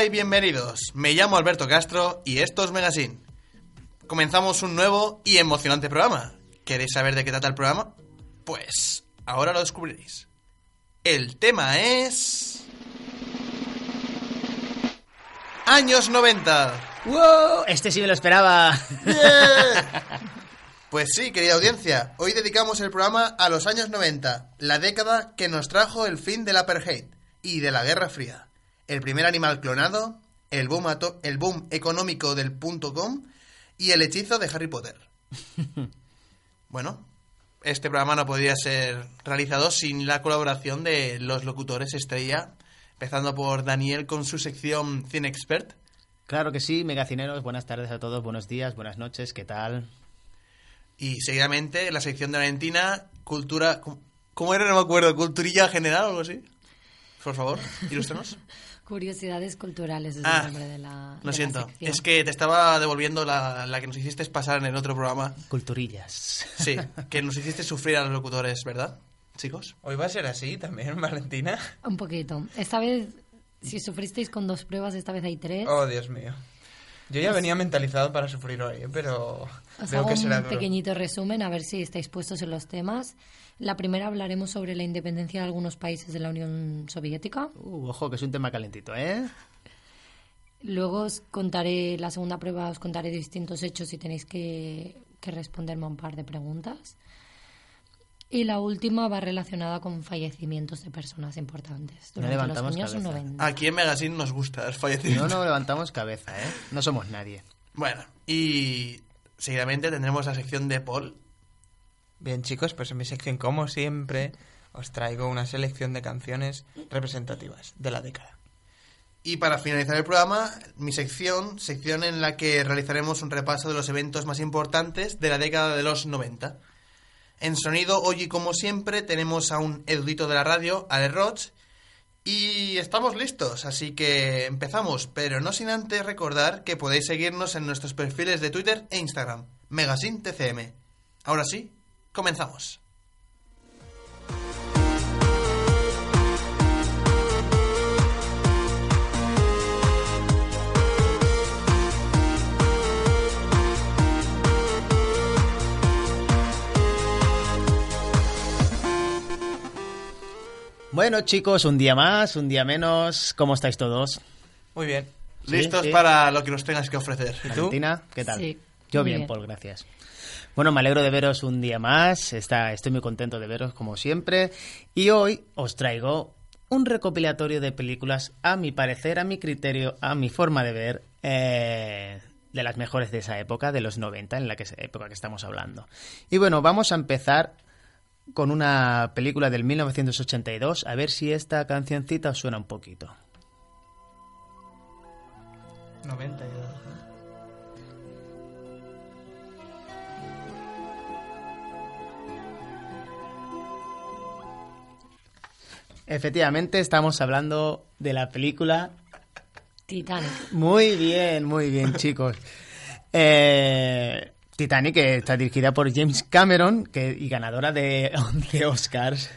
Hola y bienvenidos. Me llamo Alberto Castro y esto es Megasin. Comenzamos un nuevo y emocionante programa. ¿Queréis saber de qué trata el programa? Pues ahora lo descubriréis. El tema es... Años 90. ¡Wow! Este sí me lo esperaba. Pues sí, querida audiencia, hoy dedicamos el programa a los años 90, la década que nos trajo el fin del apartheid y de la Guerra Fría, el primer animal clonado, el boom, ato- el boom económico del punto com y el hechizo de Harry Potter. Bueno, este programa no podría ser realizado sin la colaboración de los locutores estrella, empezando por Daniel con su sección Cine Expert. Claro que sí, megacineros, buenas tardes a todos, buenos días, buenas noches, ¿qué tal? Y seguidamente la sección de Valentina, cultura... ¿Cómo- ¿Cómo era? No me acuerdo. ¿Culturilla general o algo así? Por favor, ilústranos. Curiosidades culturales es Ah, el nombre de la. Lo siento. Es que te estaba devolviendo la, la que nos hiciste pasar en el otro programa. Culturillas. Sí, que nos hiciste sufrir a los locutores, ¿verdad, chicos? Hoy va a ser así también, Valentina. Un poquito. Esta vez, si sufristeis con dos pruebas, esta vez hay tres. Oh, Dios mío. Yo ya venía mentalizado para sufrir hoy, ¿eh? pero Os veo hago que un duro. pequeñito resumen, a ver si estáis puestos en los temas. La primera hablaremos sobre la independencia de algunos países de la Unión Soviética. Uh, ojo, que es un tema calentito, ¿eh? Luego os contaré, la segunda prueba os contaré distintos hechos y tenéis que, que responderme a un par de preguntas. Y la última va relacionada con fallecimientos de personas importantes No durante los levantamos años cabeza. 90. Aquí en Magazine nos gusta el No fallecimiento. nos levantamos cabeza, ¿eh? No somos nadie. Bueno, y seguidamente tendremos la sección de Paul. Bien, chicos, pues en mi sección, como siempre, os traigo una selección de canciones representativas de la década. Y para finalizar el programa, mi sección, sección en la que realizaremos un repaso de los eventos más importantes de la década de los 90. En sonido, hoy y como siempre, tenemos a un erudito de la radio, Ale Roch, y estamos listos, así que empezamos, pero no sin antes recordar que podéis seguirnos en nuestros perfiles de Twitter e Instagram, Megasin TCM. Ahora sí, comenzamos. Bueno, chicos, un día más, un día menos. ¿Cómo estáis todos? Muy bien. Sí, Listos sí. para lo que nos tengas que ofrecer. ¿Y tú? Valentina, ¿qué tal? Sí, Yo bien. Paul, gracias. Bueno, me alegro de veros un día más. Está, estoy muy contento de veros como siempre. Y hoy os traigo un recopilatorio de películas, a mi parecer, a mi criterio, a mi forma de ver, eh, de las mejores de esa época, de los 90, en la que, época que estamos hablando. Y bueno, vamos a empezar con una película del 1982, a ver si esta cancioncita os suena un poquito. 90 ya. Efectivamente, estamos hablando de la película Titanic. Muy bien, muy bien, chicos. Eh, Titanic, que está dirigida por James Cameron que, y ganadora de 11 Oscars.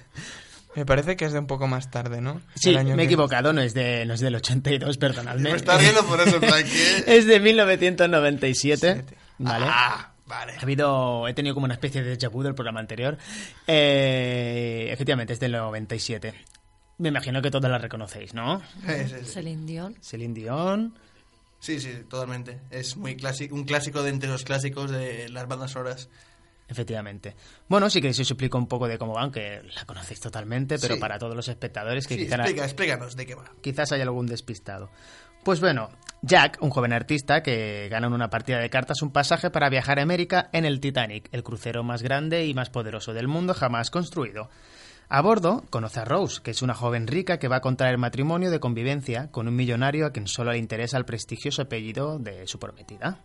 Me parece que es de un poco más tarde, ¿no? Sí, año me he que- equivocado, no es, de, no es del 82, perdonadme. Me está riendo por eso, que- Es de 1997. Siete. Vale. Ah, vale. Ha habido, he tenido como una especie de déjà vu del programa anterior. Eh, efectivamente, es del 97. Me imagino que todos la reconocéis, ¿no? Sí, sí, sí. Celine Dion. Celine Dion. Sí, sí, totalmente. Es muy clásico, un clásico de entre los clásicos de las bandas sonoras. Efectivamente. Bueno, sí que os explico un poco de cómo van, que la conocéis totalmente, pero Sí. para todos los espectadores que Sí, quizá- explica, explícanos de qué va. quizás haya algún despistado. Pues bueno, Jack, un joven artista que gana en una partida de cartas un pasaje para viajar a América en el Titanic, el crucero más grande y más poderoso del mundo jamás construido. A bordo conoce a Rose, que es una joven rica que va a contraer matrimonio de convivencia con un millonario a quien solo le interesa el prestigioso apellido de su prometida.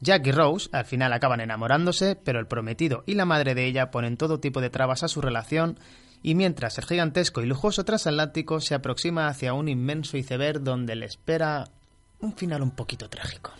Jack y Rose al final acaban enamorándose, pero el prometido y la madre de ella ponen todo tipo de trabas a su relación y mientras el gigantesco y lujoso transatlántico se aproxima hacia un inmenso iceberg donde le espera un final un poquito trágico.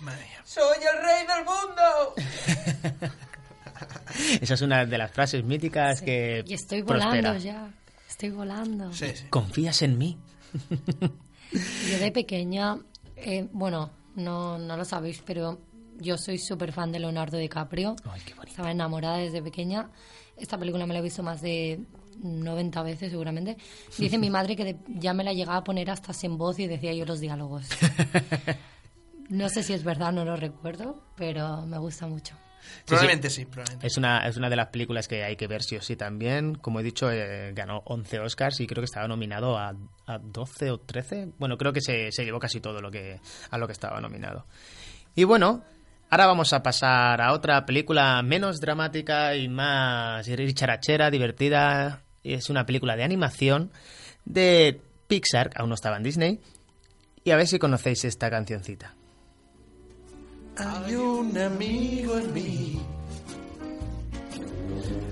Madre mía. ¡Soy el rey del mundo! Esa es una de las frases míticas Sí. que Y estoy volando prospera. ya. Estoy volando. Sí, sí. ¿Confías en mí? Yo de pequeña, eh, bueno, no, no lo sabéis, pero yo soy súper fan de Leonardo DiCaprio. Ay, qué bonito. Estaba enamorada desde pequeña. Esta película me la he visto más de 90 veces seguramente. Dice mi madre que de- ya me la llegaba a poner hasta sin voz y decía yo los diálogos. No sé si es verdad, no lo recuerdo, pero me gusta mucho. Probablemente sí, probablemente. Es una, es una de las películas que hay que ver sí o sí también. Como he dicho, eh, ganó 11 Oscars y creo que estaba nominado a, a 12 o 13. Bueno, creo que se, se llevó casi todo lo que, a lo que estaba nominado. Y bueno, ahora vamos a pasar a otra película menos dramática y más charachera, divertida. Es una película de animación de Pixar, aún no estaba en Disney. Y a ver si conocéis esta cancioncita. Hay un amigo en mí.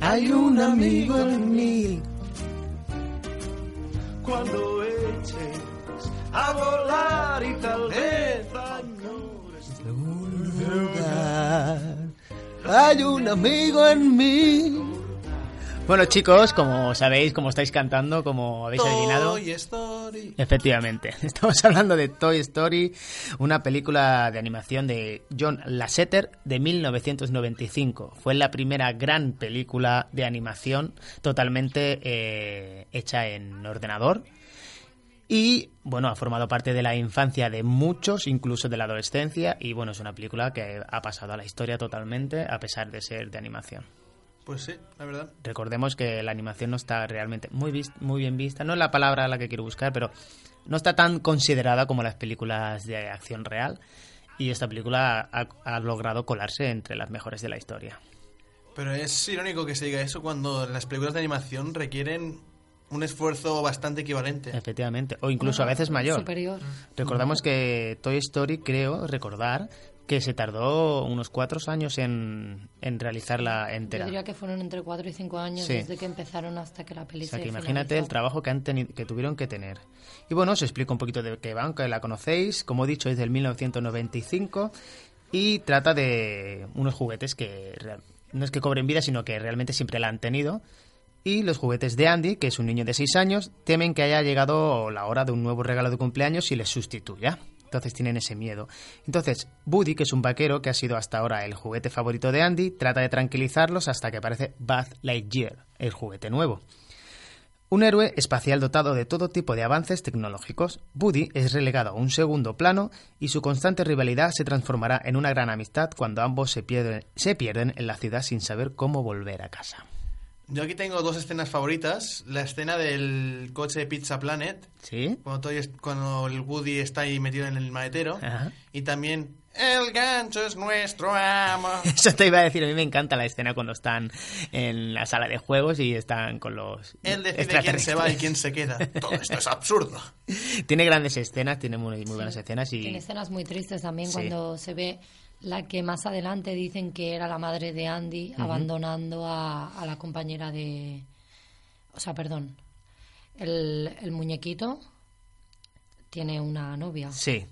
Hay un amigo en mí. cuando eches a volar y tal vez Hay un amigo en mí. Bueno, chicos, como sabéis, como estáis cantando, como habéis adivinado. Toy Story. Efectivamente, estamos hablando de Toy Story, una película de animación de John Lasseter de 1995. Fue la primera gran película de animación totalmente eh, hecha en ordenador. Y bueno, ha formado parte de la infancia de muchos, incluso de la adolescencia. Y bueno, es una película que ha pasado a la historia totalmente, a pesar de ser de animación. Pues sí, la verdad. Recordemos que la animación no está realmente muy, muy bien vista. No es la palabra a la que quiero buscar, pero no está tan considerada como las películas de acción real. Y esta película ha, ha logrado colarse entre las mejores de la historia. Pero es irónico que se diga eso cuando las películas de animación requieren un esfuerzo bastante equivalente. Efectivamente. O incluso a veces mayor. Superior. Recordamos que Toy Story, creo recordar, que se tardó unos cuatro años en, en realizarla Yo entera. diría que fueron entre 4 y 5 años Sí. desde que empezaron hasta que la peli O sea, se que imagínate el trabajo que, han tenido, que tuvieron que tener. Y bueno, os explico un poquito de qué va, aunque la conocéis. Como he dicho, es del 1995 y trata de unos juguetes que no es que cobren vida, sino que realmente siempre la han tenido. Y los juguetes de Andy, que es un niño de 6 años, temen que haya llegado la hora de un nuevo regalo de cumpleaños y les sustituya. Entonces tienen ese miedo. Entonces, Buddy, que es un vaquero que ha sido hasta ahora el juguete favorito de Andy, trata de tranquilizarlos hasta que aparece Buzz Lightyear, el juguete nuevo. Un héroe espacial dotado de todo tipo de avances tecnológicos, Buddy es relegado a un segundo plano y su constante rivalidad se transformará en una gran amistad cuando ambos se pierden, se pierden en la ciudad sin saber cómo volver a casa. Yo aquí tengo dos escenas favoritas. La escena del coche de Pizza Planet, ¿Sí? cuando, es- cuando el Woody está ahí metido en el maletero. Ajá. Y también, el gancho es nuestro amo. Eso te iba a decir, a mí me encanta la escena cuando están en la sala de juegos y están con los... Él decide quién se va y quién se queda. Todo esto es absurdo. Tiene grandes escenas, tiene muy, muy buenas escenas y... Tiene escenas muy tristes también Sí. cuando se ve la que más adelante dicen que era la madre de Andy abandonando a, a la compañera de... O sea, perdón. El, el muñequito tiene una novia. Sí,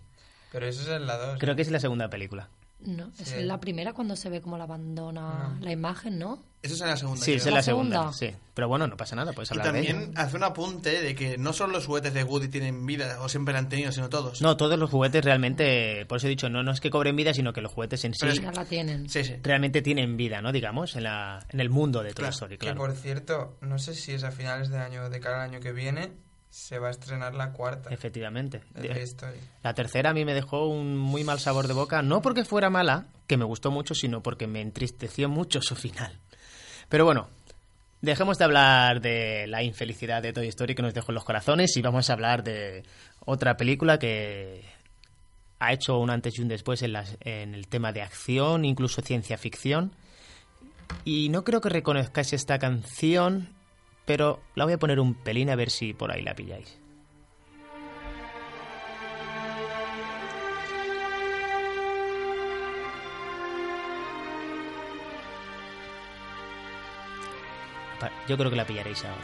Pero eso es en la 2. creo que es la segunda película. No, es Sí. la primera cuando se ve cómo la abandona la imagen, ¿no? Eso es en la segunda. Sí, creo. es en ¿La la segunda, segunda? sí. Pero bueno, no pasa nada, puedes Y hablar de también ello. hace un apunte de que no solo los juguetes de Woody tienen vida, o siempre la han tenido, sino todos. No, todos los juguetes realmente, por eso he dicho, no, no es que cobren vida, sino que los juguetes en sí Pero es Ya la tienen. Sí, sí. realmente tienen vida, ¿no? Digamos, en, la, en el mundo de Toy Claro, Story, Que claro. por cierto, no sé si es a finales de año, de cara al año que viene, se va a estrenar la cuarta Efectivamente. de. La tercera a mí me dejó un muy mal sabor de boca, no porque fuera mala, que me gustó mucho, sino porque me entristeció mucho su final. Pero bueno, dejemos de hablar de la infelicidad de Toy Story que nos dejó en los corazones y vamos a hablar de otra película que ha hecho un antes y un después en, las- en el tema de acción, incluso ciencia ficción. Y no creo que reconozcáis esta canción, pero la voy a poner un pelín a ver si por ahí la pilláis. Yo creo que la pillaréis ahora.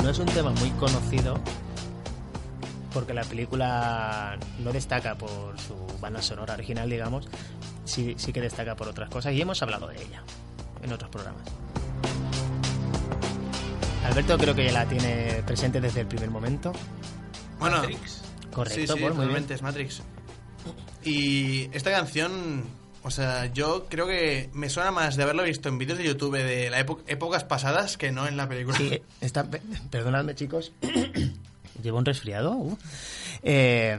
No es un tema muy conocido porque la película no destaca por su banda sonora original, digamos, sí, sí que destaca por otras cosas y hemos hablado de ella. en otros programas. Alberto creo que ya la tiene presente desde el primer momento. Bueno, Matrix. Correcto, sí, sí, Paul, muy bien. es Matrix. Y esta canción, o sea, yo creo que me suena más de haberlo visto en vídeos de YouTube de la época, épocas pasadas que no en la película. Sí, está, pe- perdonadme chicos, llevo un resfriado. uh. Eh,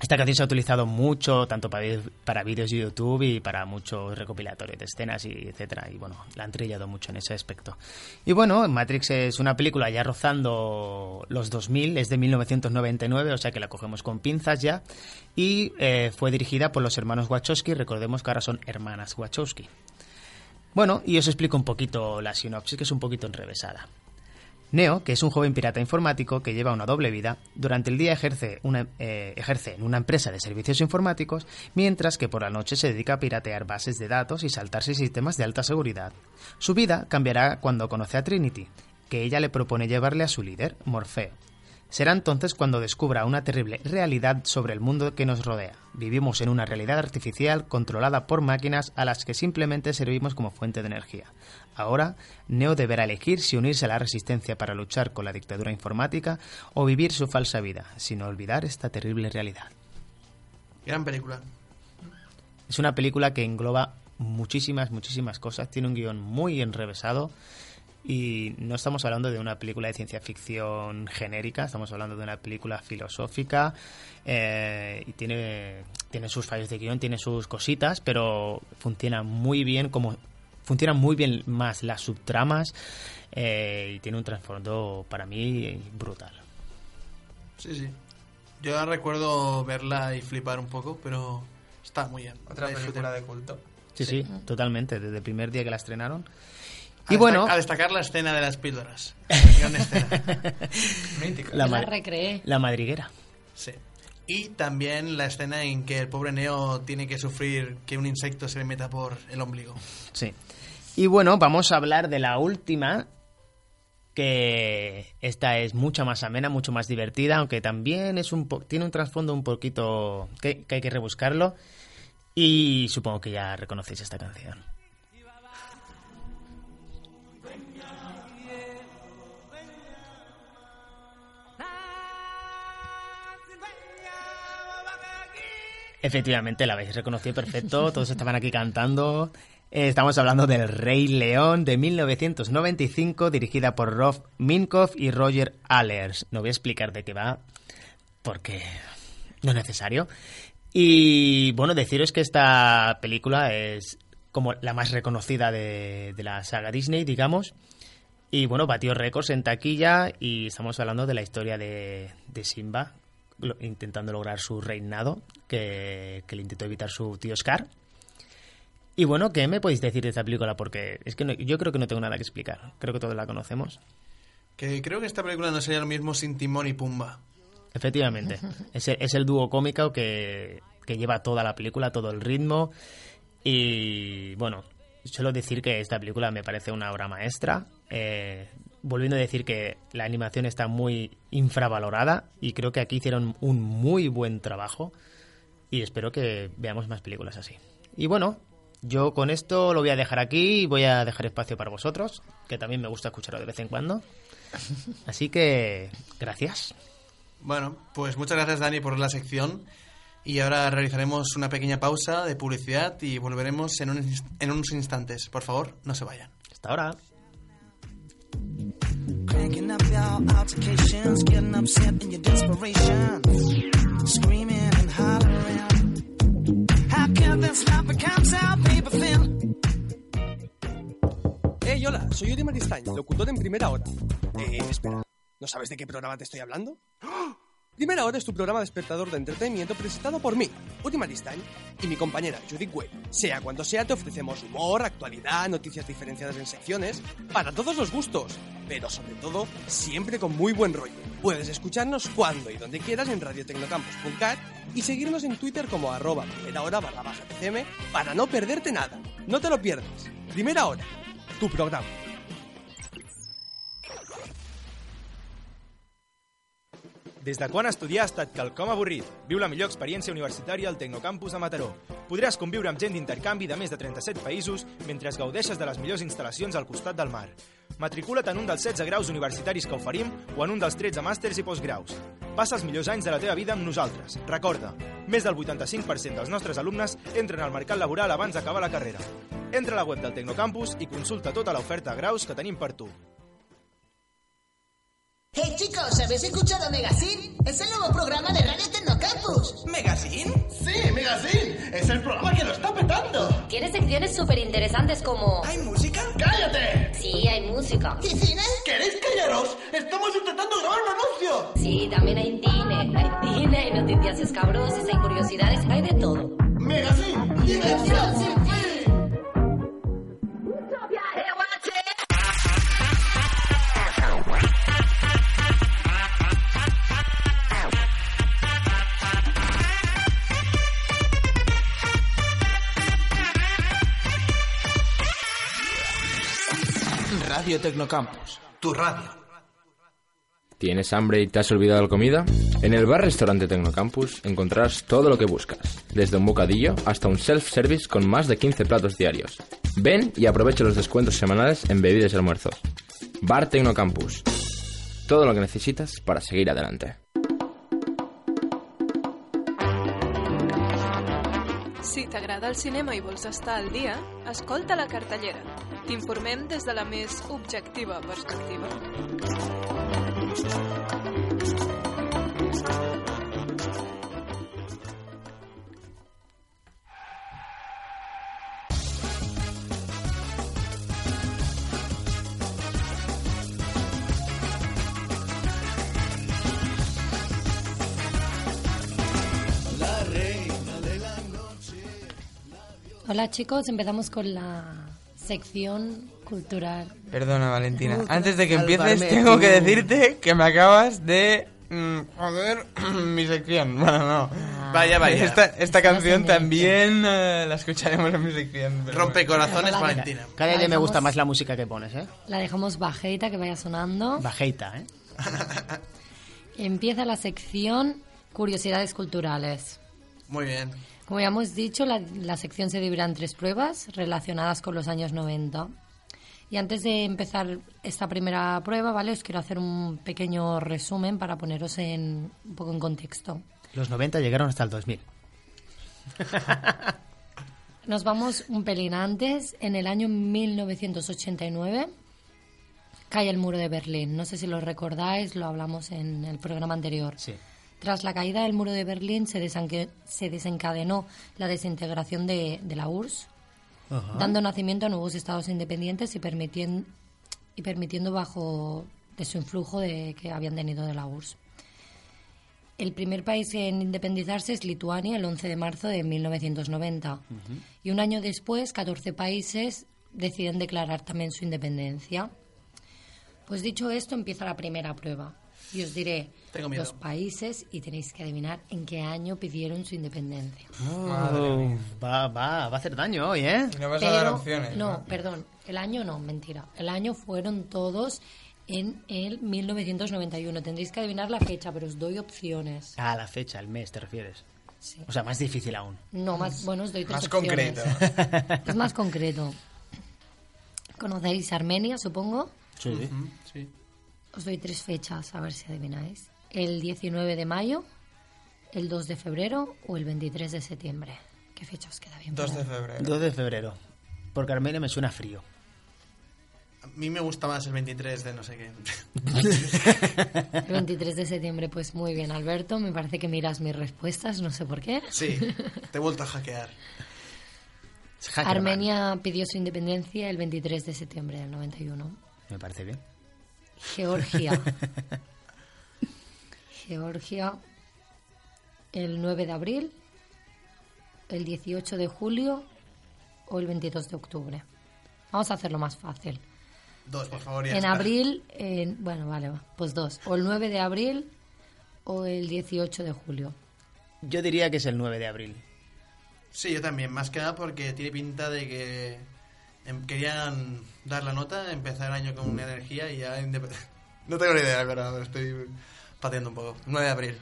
esta canción se ha utilizado mucho, tanto para, vídeos de YouTube y para muchos recopilatorios de escenas y etcétera. Y bueno, la han trillado mucho en ese aspecto. Y bueno, Matrix es una película ya rozando los 2000, es de 1999, o sea que la cogemos con pinzas ya. Y eh, fue dirigida por los hermanos Wachowski, recordemos que ahora son hermanas Wachowski. Bueno, y os explico un poquito la sinopsis, que es un poquito enrevesada. Neo, que es un joven pirata informático que lleva una doble vida, durante el día ejerce, eh, ejerce en una empresa de servicios informáticos, mientras que por la noche se dedica a piratear bases de datos y saltarse sistemas de alta seguridad. Su vida cambiará cuando conoce a Trinity, que ella le propone llevarle a su líder, Morfeo. Será entonces cuando descubra una terrible realidad sobre el mundo que nos rodea. Vivimos en una realidad artificial controlada por máquinas a las que simplemente servimos como fuente de energía. Ahora, Neo deberá elegir si unirse a la resistencia para luchar con la dictadura informática o vivir su falsa vida, sin olvidar esta terrible realidad. Gran película. Es una película que engloba muchísimas, muchísimas cosas. Tiene un guion muy enrevesado. Y no estamos hablando de una película de ciencia ficción genérica, estamos hablando de una película filosófica. eh, y tiene, tiene sus fallos de guion, tiene sus cositas, pero funciona muy bien como. Funcionan muy bien más las subtramas. eh, y tiene un trasfondo para mí brutal. Sí, sí. Yo recuerdo verla y flipar un poco, pero está muy bien. Otra La disfruté. película de culto. Sí, sí, totalmente, desde el primer día que la estrenaron. A Y bueno, A destacar la escena de las píldoras. Mítica. la, la recreé. la madriguera. Sí. Y también la escena en que el pobre Neo tiene que sufrir que un insecto se le meta por el ombligo. Sí. Y bueno, vamos a hablar de la última, que esta es mucho más amena, mucho más divertida, aunque también es un po- tiene un trasfondo un poquito que, que hay que rebuscarlo. Y supongo que ya reconocéis esta canción. Efectivamente, la habéis reconocido perfecto, todos estaban aquí cantando. Estamos hablando del Rey León de 1995, dirigida por Rob Minkoff y Roger Allers. No voy a explicar de qué va, porque no es necesario. Y bueno, deciros que esta película es como la más reconocida de, de la saga Disney, digamos. Y bueno, batió récords en taquilla y estamos hablando de la historia de, de Simba intentando lograr su reinado que, que le intentó evitar su tío Scar. Y bueno, ¿qué me podéis decir de esta película? Porque es que no- yo creo que no tengo nada que explicar. Creo que todos la conocemos. Que creo que esta película no sería lo mismo sin Timón y Pumba. Efectivamente. Es el, es el dúo cómico que, que lleva toda la película, todo el ritmo. Y bueno, suelo decir que esta película me parece una obra maestra. Eh, volviendo a decir que la animación está muy infravalorada y creo que aquí hicieron un muy buen trabajo. Y espero que veamos más películas así. Y bueno, yo con esto lo voy a dejar aquí y voy a dejar espacio para vosotros, que también me gusta escucharlo de vez en cuando. Así que, gracias. Bueno, pues muchas gracias Dani por la sección. Y ahora realizaremos una pequeña pausa de publicidad y volveremos en, un inst- en unos instantes. Por favor, no se vayan. Hasta ahora. Cranking up your altercations, getting upset in your desperation, screaming and hollering. Hey, hola, soy Uri Maristany, locutor en Primera Hora. Eh, espera, ¿no sabes de qué programa te estoy hablando? ¡Ah! Primera Hora es tu programa despertador de entretenimiento presentado por mí, Uri Maristany, y mi compañera Judith Webb. Sea cuando sea, te ofrecemos humor, actualidad, noticias diferenciadas en secciones, para todos los gustos, pero sobre todo, siempre con muy buen rollo. Puedes escucharnos cuando y donde quieras en radiotecnocampus.cat y seguirnos en Twitter como arroba primera hora barra baja TCM para no perderte nada. No te lo pierdas. Primera Hora, tu programa. Des de quan estudiar ha estat quelcom avorrit? Viu la millor experiència universitària al Tecnocampus de Mataró. Podràs conviure amb gent d'intercanvi de més de 37 països mentre gaudeixes de les millors instal·lacions al costat del mar. Matricula't en un dels 16 graus universitaris que oferim o en un dels 13 màsters i postgraus. Passa els millors anys de la teva vida amb nosaltres. Recorda, més del 85% dels nostres alumnes entren al mercat laboral abans d'acabar la carrera. Entra a la web del Tecnocampus i consulta tota l'oferta de graus que tenim per tu. Hey chicos, ¿habéis escuchado Megacin? Es el nuevo programa de Radio Tecnocampus. ¿Megacin? Sí, Megacin. Es el programa que lo está petando. Tiene secciones súper interesantes como... ¿Hay música? ¡Cállate! Sí, hay música. ¿Y cine? ¿Queréis callaros? Estamos intentando grabar un anuncio. Sí, también hay cine. Hay cine, hay noticias escabrosas, hay curiosidades, hay de todo. Megacin. Diversión sin fin. Radio Tecnocampus. Tu radio. ¿Tienes hambre y te has olvidado la comida? En el bar-restaurante Tecnocampus encontrarás todo lo que buscas, desde un bocadillo hasta un self-service con más de 15 platos diarios. Ven y aprovecha los descuentos semanales en bebidas y almuerzos. Bar Tecnocampus. Todo lo que necesitas para seguir adelante. Si t'agrada el cinema i vols estar al dia, escolta la cartellera. T'informem des de la més objectiva perspectiva. Hola chicos, empezamos con la sección cultural. Perdona, Valentina. Antes de que empieces, tengo que decirte que me acabas de... mm, joder, mi sección. Bueno, no. Vaya, vaya. Esta, esta canción también eh, la escucharemos en mi sección. pero Rompe corazones, Vale. Valentina. Cada día me gusta más la música que pones, ¿eh? La dejamos bajita, que vaya sonando. Bajeita, ¿eh? Empieza la sección Curiosidades culturales. Muy bien. Como ya hemos dicho, la, la sección se dividirá en tres pruebas relacionadas con los años 90. Y antes de empezar esta primera prueba, ¿vale? Os quiero hacer un pequeño resumen para poneros en, un poco en contexto. Los 90 llegaron hasta el 2000. Nos vamos un pelín antes. En el año 1989 cae el muro de Berlín. No sé si lo recordáis, lo hablamos en el programa anterior. Sí. Tras la caída del muro de Berlín se, se desencadenó la desintegración de, de la URSS, dando nacimiento a nuevos estados independientes y, permitien- y permitiendo bajo de su influjo de, que habían tenido de la URSS. El primer país en independizarse es Lituania el 11 de marzo de 1990. Y un año después, 14 países deciden declarar también su independencia. Pues dicho esto, empieza la primera prueba. Y os diré Tengo miedo. los países y tenéis que adivinar en qué año pidieron su independencia. Oh, va, va, va a hacer daño hoy, ¿eh? Y no vas a dar Pero- opciones. no, perdón, el año no, mentira. El año fueron todos en el 1991. Tendréis que adivinar la fecha, pero os doy opciones. Ah, la fecha, el mes, ¿te refieres? Sí. O sea, más difícil aún. No, más, bueno, os doy tres Más opciones. concreto. Es más concreto. ¿Conocéis Armenia, supongo? Sí. Sí. Os doy tres fechas, a ver si adivináis. El 19 de mayo, el 2 de febrero o el 23 de septiembre. ¿Qué fecha os queda bien? 2 de febrero. 2 de febrero. Porque Armenia me suena frío. A mí me gusta más el 23 de no sé qué. El 23 de septiembre, pues muy bien, Alberto. Me parece que miras mis respuestas, no sé por qué. Sí, te he vuelto a hackear. Hackerman. Armenia pidió su independencia el 23 de septiembre del 91. Me parece bien. Georgia. Georgia el 9 de abril, el 18 de julio o el 22 de octubre. Vamos a hacerlo más fácil. Dos, por favor. ya En está. abril, en- bueno, vale, va, pues dos. O el 9 de abril o el 18 de julio. Yo diría que es el 9 de abril. Sí, yo también. Más que nada porque tiene pinta de que querían dar la nota, empezar el año con una energía y ya... No tengo ni idea, pero estoy pateando un poco. 9 de abril.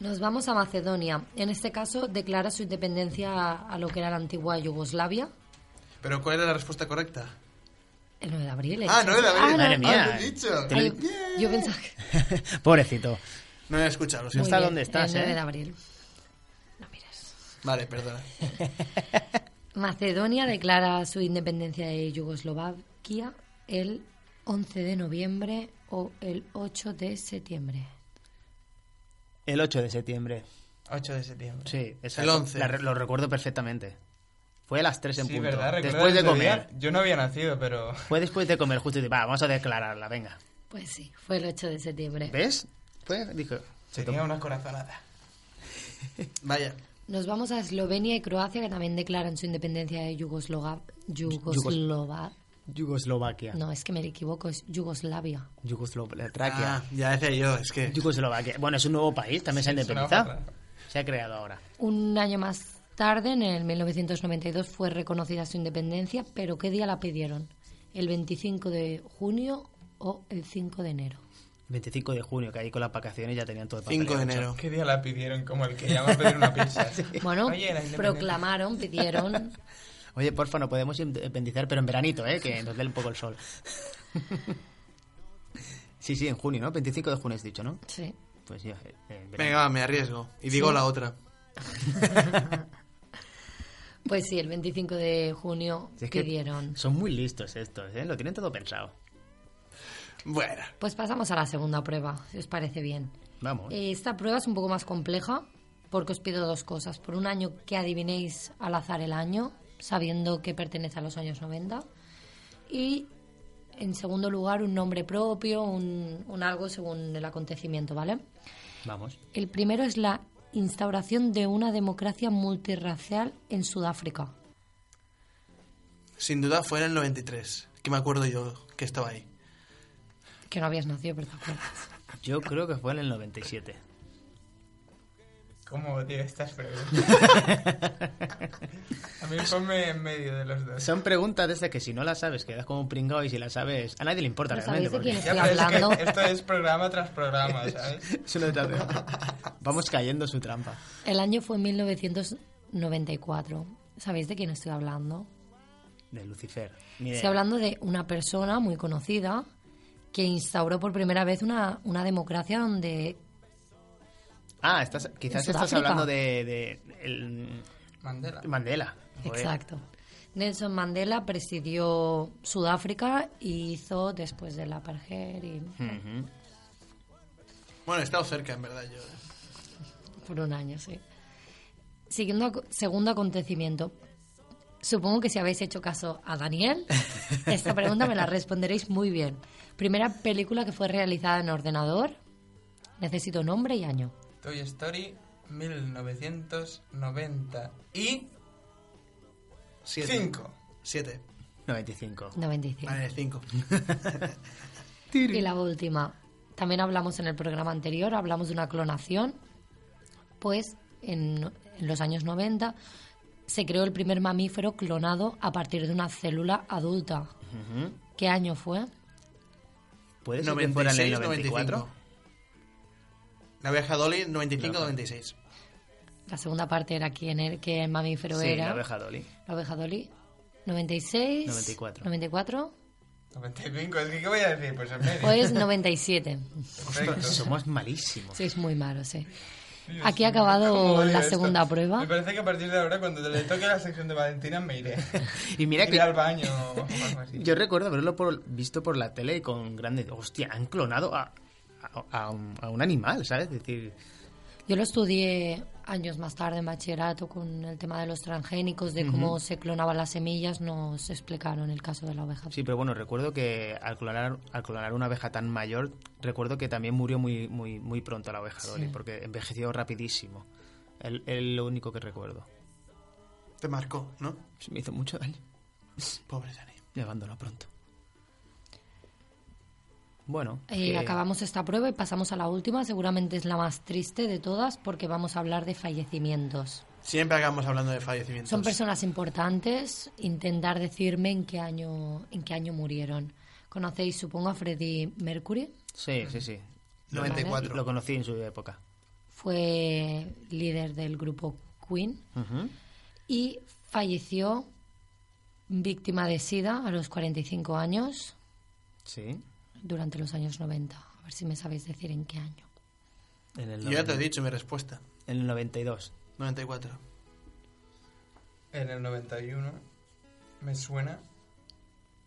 Nos vamos a Macedonia. En este caso, declara su independencia a, a lo que era la antigua Yugoslavia. Pero ¿cuál era la respuesta correcta? El 9 de abril. ¿eh? Ah, 9 de abril. Ah, no. Madre mía. Ah, lo he dicho. Ay, yo pensaba que... Pobrecito. No he escuchado, lo No siento. está bien, estás, el 9 ¿eh? de abril. Vale, perdona. Macedonia declara su independencia de Yugoslovaquia el 11 de noviembre o el 8 de septiembre. El 8 de septiembre. 8 de septiembre. Sí, esa- El 11. la lo recuerdo perfectamente. Fue a las 3 en Sí, punto. ¿verdad? Recuerdo Después de comer. día. Yo no había nacido, pero... Fue después de comer, justo y va, vamos a declararla, venga. Pues sí, fue el 8 de septiembre. ¿Ves? Fue, dijo. se Tenía una corazonada. Vaya. Nos vamos a Eslovenia y Croacia, que también declaran su independencia de Yugoslova... Yugoslova... Yugoslovaquia. No, es que me equivoco, es Yugoslavia. Yugoslovaquia. Ah, ya decía yo, es que... Yugoslovaquia. Bueno, es un nuevo país, también se ha independizado. Se ha creado ahora. Un año más tarde, en el 1992, fue reconocida su independencia, pero ¿qué día la pidieron? ¿El 25 de junio o el 5 de enero? 25 de junio, que ahí con las vacaciones ya tenían todo el 5 de enero. ¿Qué día la pidieron? Como el que llama a pedir una pizza. Bueno, Oye, proclamaron, pidieron... Oye, porfa, no podemos independizar, pero en veranito, ¿eh? Que nos dé un poco el sol. sí, sí, en junio, ¿no? 25 de junio has dicho, ¿no? Sí. Pues ya, eh. Venga, va, me arriesgo. Y digo Sí. la otra. Pues sí, el 25 de junio Si es que pidieron. Son muy listos estos, ¿eh? Lo tienen todo pensado. Bueno. Pues pasamos a la segunda prueba, si os parece bien. Vamos. Eh, Esta prueba es un poco más compleja porque os pido dos cosas. Por un año que adivinéis al azar el año, sabiendo que pertenece a los años 90. Y en segundo lugar, un nombre propio, un, un algo según el acontecimiento, ¿vale? Vamos. El primero es la instauración de una democracia multirracial en Sudáfrica. Sin duda fue en el 93, que me acuerdo yo que estaba ahí. Que no habías nacido, pero te acuerdas. Yo creo que fue en el 97. ¿Cómo tío estas preguntas? a mí ponme en medio de los dos. Son preguntas desde que si no las sabes quedas como un pringao y si las sabes a nadie le importa ¿No realmente. de porque- Ya, estoy pero es que hablando? esto es programa tras programa, ¿sabes? Es una trampa. Vamos cayendo en su trampa. El año fue 1994. ¿Sabéis de quién estoy hablando? De Lucifer. Ni Estoy hablando de una persona muy conocida que instauró por primera vez una, una democracia donde Ah, estás, quizás estás hablando de, de el- Mandela. Mandela. Joder. Exacto. Nelson Mandela presidió Sudáfrica y hizo después del apartheid y. Bueno, he estado cerca, en verdad, yo. por un año, sí. Siguiendo ac- segundo acontecimiento. Supongo que si habéis hecho caso a Daniel, esta pregunta me la responderéis muy bien. Primera película que fue realizada en ordenador. Necesito nombre y año. Toy Story 1990 y... Siete. 5. 7. 95. 95. Vale, 5. Y la última. También hablamos en el programa anterior, hablamos de una clonación. Pues en, en los años 90 se creó el primer mamífero clonado a partir de una célula adulta. ¿Qué año fue? ¿Puede ser que fuera en el 96, 94? 95. La oveja Dolly, 95-96. La segunda parte era quién era, qué mamífero Sí, era. la oveja Dolly. La oveja Dolly. 96. 94. 94. 95, es que ¿qué voy a decir? Pues en medio. Pues 97. Perfecto. Somos malísimos. Sí, es muy malo, sí. Aquí ha mío, ¿cómo acabado la esto? segunda prueba. Me parece que a partir de ahora, cuando le toque la sección de Valentina, me iré. Y mira iré que al baño o algo así. yo recuerdo haberlo por- visto por la tele con grandes... Hostia, han clonado a, a, a un, a un animal, ¿sabes? Es decir, Yo lo estudié años más tarde en bachillerato con el tema de los transgénicos, de cómo se clonaban las semillas, nos explicaron el caso de la oveja. sí, pero bueno, recuerdo que al clonar, al clonar una oveja tan mayor, recuerdo que también murió muy, muy, muy pronto la oveja Dolly, Sí. porque envejeció rapidísimo. Es lo único que recuerdo. Te marcó, ¿no? Se me hizo mucho daño. Pobre Dani. Me abandonó pronto. Bueno, Eh, que- acabamos esta prueba y pasamos a la última, seguramente es la más triste de todas porque vamos a hablar de fallecimientos. Siempre acabamos hablando de fallecimientos. Son personas importantes, intentar decirme en qué año, en qué año murieron. ¿Conocéis, supongo, a Freddie Mercury? Sí, sí, sí. 94. Lo conocí en su época. Fue líder del grupo Queen y falleció víctima de SIDA a los 45 años Sí. Durante los años 90. A ver si me sabéis decir en qué año. En el Yo ya te he 90 dicho mi respuesta. En el 92. 94. En el 91 me suena.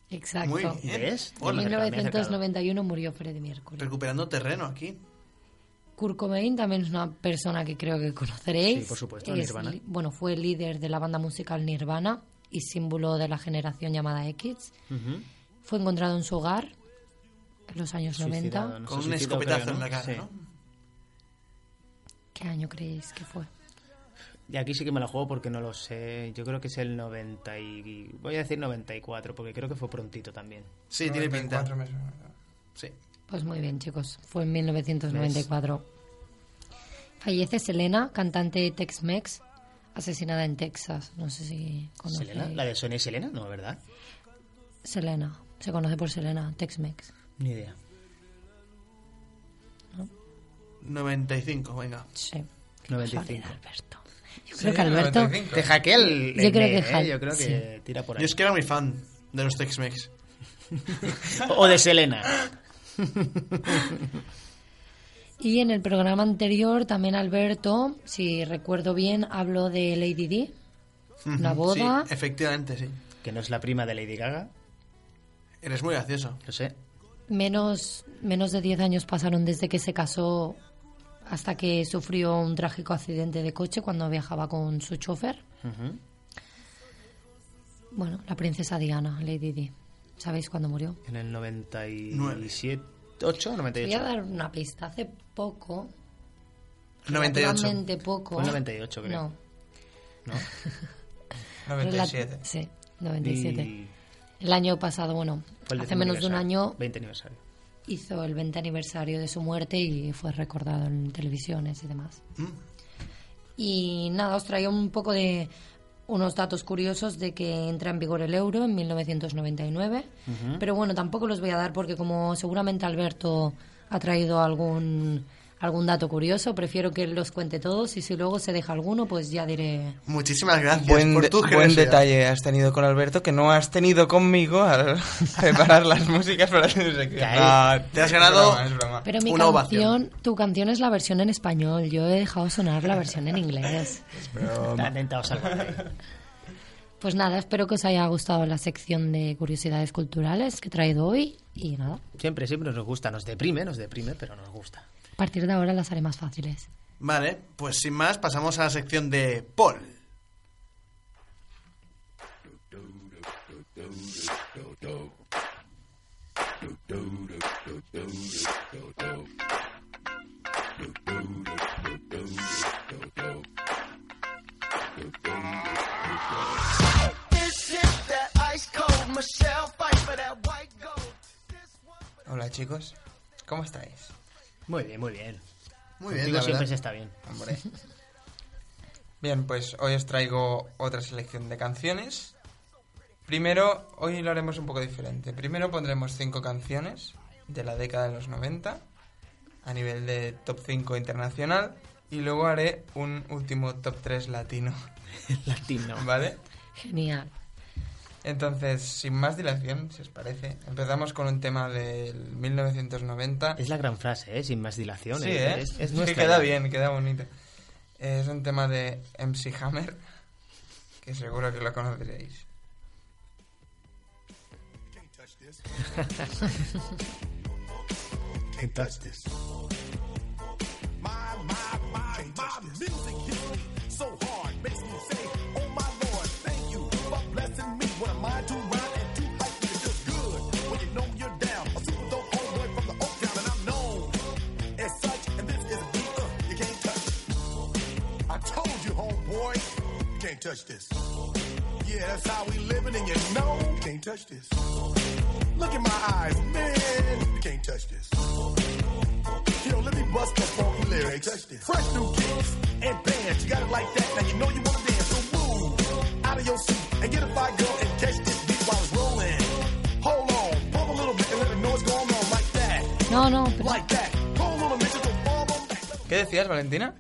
Exacto. Muy bien. ¿Ves? En Hola. 1991 murió Freddie Mercury. Recuperando terreno aquí. Kurt Cobain también es una persona que creo que conoceréis. Sí, por supuesto, Es Nirvana. bueno, fue líder de la banda musical Nirvana y símbolo de la generación llamada X. Fue encontrado en su hogar en los años Suicidado, 90. ¿no? Con un escopetazo creo, en ¿no? la cara, Sí. ¿no? ¿Qué año creéis que fue? Y aquí sí que me la juego porque no lo sé. Yo creo que es el 90 y... Voy a decir 94 porque creo que fue prontito también. Sí, tiene pinta. 94 me suena. Sí. Pues muy bien, chicos. Fue en 1994. Fallece Selena, cantante de Tex-Mex, asesinada en Texas. No sé si conocéis. ¿Selena? ¿La de Sonia y Selena? No, ¿verdad? Selena. Se conoce por Selena, Tex-Mex. Ni idea. 95, venga. Sí. 95. Alberto. Yo Sí, creo que Alberto... 95. Te hackea el... Yo el creo mail, que ¿eh? Yo creo que tira por ahí. Yo es que era muy fan de los Tex-Mex. O de Selena. Y en el programa anterior también Alberto, si recuerdo bien, habló de Lady Di. Una Ujú, boda. Sí, efectivamente, sí. Que no es la prima de Lady Gaga. Eres muy gracioso. Lo sé. Menos, menos de 10 años pasaron desde que se casó hasta que sufrió un trágico accidente de coche cuando viajaba con su chofer. Ujú. Bueno, la princesa Diana, Lady Di. ¿Sabéis cuándo murió? En el 97... 8 98. Voy a dar una pista. Hace poco, 98. relativamente poco. Fue el 98, creo. No. ¿No? 97. Rela- Sí, 97. Y El año pasado, bueno, fue el hace menos de un año 20 aniversario. hizo el 20 aniversario de su muerte y fue recordado en televisiones y demás. Mm. Y nada, os traigo un poco de unos datos curiosos de que entra en vigor el euro en 1999. Ujú. Pero bueno, tampoco los voy a dar porque como seguramente Alberto ha traído algún algún dato curioso, prefiero que los cuente todos y si luego se deja alguno, pues ya diré... Muchísimas gracias Buen, por de- tu buen detalle has tenido con Alberto que no has tenido conmigo al preparar las músicas para tu sección. Ah, te has es ganado broma, es broma. Pero mi Una canción, tu canción es la versión en español, yo he dejado sonar la versión en inglés. Te intentado salvar. Pues nada, espero que os haya gustado la sección de curiosidades culturales que he traído hoy y nada, Siempre, siempre nos gusta. Nos deprime, nos deprime, pero nos gusta. A partir de ahora las haré más fáciles. Vale, pues sin más, pasamos a la sección de Paul. Hola chicos, ¿cómo estáis? Muy bien, muy bien. Muy bien, la siempre verdad. se está bien. Hombre. Bien, pues hoy os traigo otra selección de canciones. Primero, hoy lo haremos un poco diferente. Primero pondremos cinco canciones de la década de los 90 a nivel de top 5 internacional y luego haré un último top 3 latino. Latino. ¿Vale? Genial. Entonces, sin más dilación, si os parece, empezamos con un tema del 1990. Es la gran frase, ¿eh? Sin más dilación. Sí, ¿eh? ¿eh? Es, es que nuestra queda bien, queda bonito. Es un tema de MC Hammer, que seguro que lo conoceréis. Can't touch this. My, my, my, my music touch this. Yeah, that's how we living, and you know you can't touch this. Look in my eyes, man, you can't touch this. Yo, let me bust the funky lyrics. Fresh new kicks and bands. You got it like that. Now you know you wanna dance. So move out of your seat and get a fire girl and catch this beat while it's rolling. Hold on, pump a little bit and let her know what's going on like that. No, no, pero Like that. Hold on a ¿Qué decías, Valentina?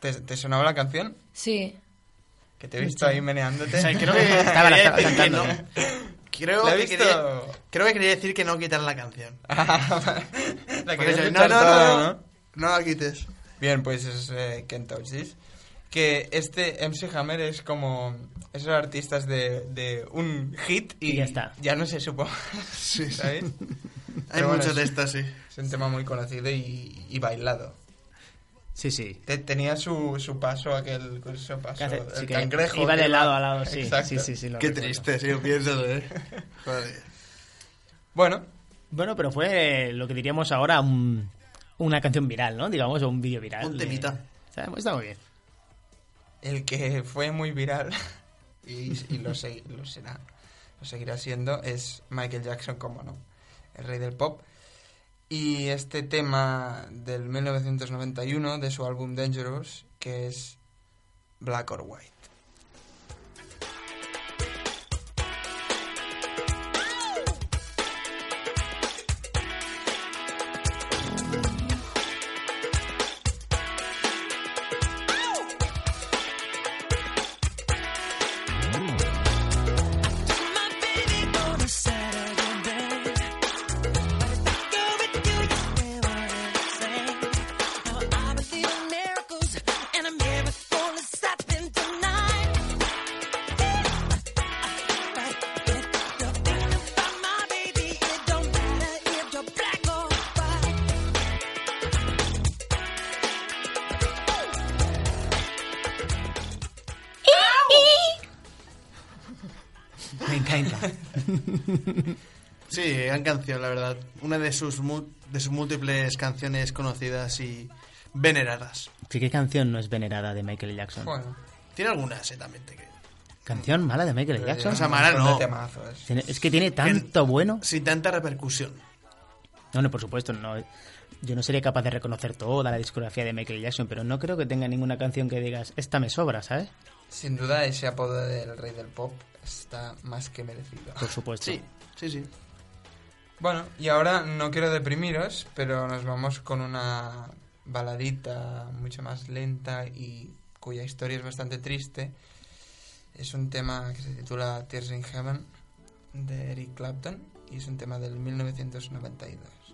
¿Te, te sonaba la canción? Sí. Que te he visto ahí meneándote. O sea, creo que Estaba la- no. Creo La que, quería, creo que quería decir que no quitar la canción. la eso, escuchar no, no, toda, no, ¿no? no la quites. Bien, pues es eh, Ken Touch. Que este MC Hammer es como esos artistas de, de un hit y, Y ya está. Ya no se supo. Sí. Hay bueno, muchos de es- estas, sí. Es un tema muy conocido y, y bailado. Sí, sí. Te- tenía su, su paso, aquel curso paso, hace- el sí cangrejo. iba de lado a lado, sí. Exacto. Sí, sí, sí. lo Qué recuerdo. triste, sí, piénsalo, eh. Joder. Bueno, Bueno, pero fue lo que diríamos ahora un- una canción viral, ¿no? Digamos, o un vídeo viral. Un de- temita. O sea, pues está muy bien. el que fue muy viral y, y lo, se- lo será, lo seguirá siendo, es Michael Jackson, como no, el rey del pop. Y este tema del 1991 de su álbum Dangerous, que es Black or White. Sí, gran canción, la verdad. Una de sus, mu- de sus múltiples canciones conocidas y veneradas. Sí, ¿qué canción no es venerada de Michael Jackson? Bueno, Tiene algunas, eh, también. te- que- ¿Canción mala de Michael Jackson? O sea, mala no. Tiene- Es que tiene tanto bueno. Sin tanta repercusión. No, no, por supuesto, no. Yo no sería capaz de reconocer toda la discografía de Michael Jackson, pero no creo que tenga ninguna canción que digas, esta me sobra, ¿sabes? Sin duda ese apodo del rey del pop está más que merecido. Por supuesto. Sí, sí, sí. Bueno, y ahora no quiero deprimiros, pero nos vamos con una baladita mucho más lenta y cuya historia es bastante triste. Es un tema que se titula Tears in Heaven de Eric Clapton y es un tema del 1992.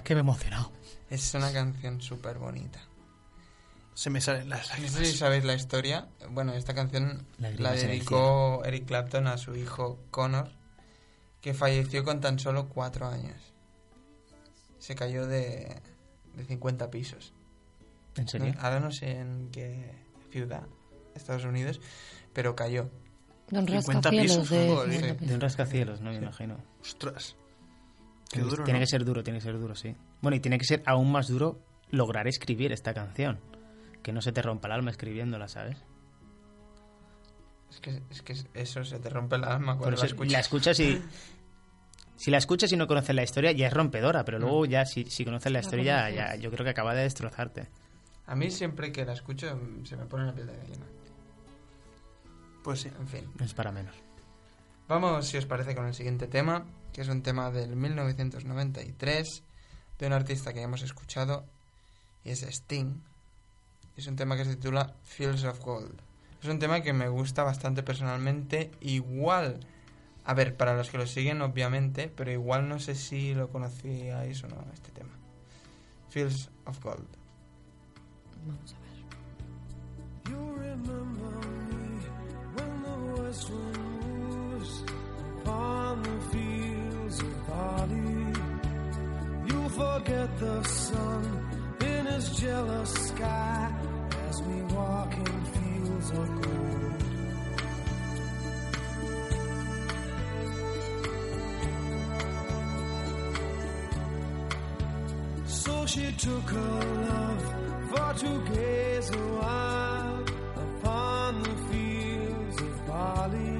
Es que me he emocionado. Es una canción súper bonita. Se me salen las No lágrimas. sé si sabéis la historia. Bueno, esta canción Lágrimas la dedicó Eric Clapton a su hijo Connor, que falleció con tan solo cuatro años. Se cayó de, de 50 pisos. ¿En serio? No- ahora no sé en qué ciudad, Estados Unidos, pero cayó. De un 50 rascacielos pisos, de joder. 50 De pisos. un rascacielos, ¿no? Me imagino. Ostras. Qué Tiene- duro, tiene ¿no? que ser duro, tiene que ser duro, sí. Bueno, y tiene que ser aún más duro lograr escribir esta canción. Que no se te rompa el alma escribiéndola, ¿sabes? Es que, es que eso se te rompe el alma cuando eso la escuchas. la escuchas y... Si la escuchas y no conoces la historia, ya es rompedora, pero Mm. luego ya si, si conoces la historia, ya, yo creo que acaba de destrozarte. A mí siempre que la escucho mm, se me pone la piel de gallina. Pues sí. En fin. No es para menos. Vamos, si os parece, con el siguiente tema, que es un tema del 1993 de un artista que hemos escuchado y es Sting. Es un tema que se titula Fields of Gold. Es un tema que me gusta bastante personalmente. Igual, a ver, para los que lo siguen, obviamente, pero igual no sé si lo conocíais o no, este tema. Fields of Gold. Vamos a ver. You remember me when the west wind moves upon the Bali. You'll forget the sun in his jealous sky as we walk in fields of gold. So she took her love for to gaze a while upon the fields of Bali.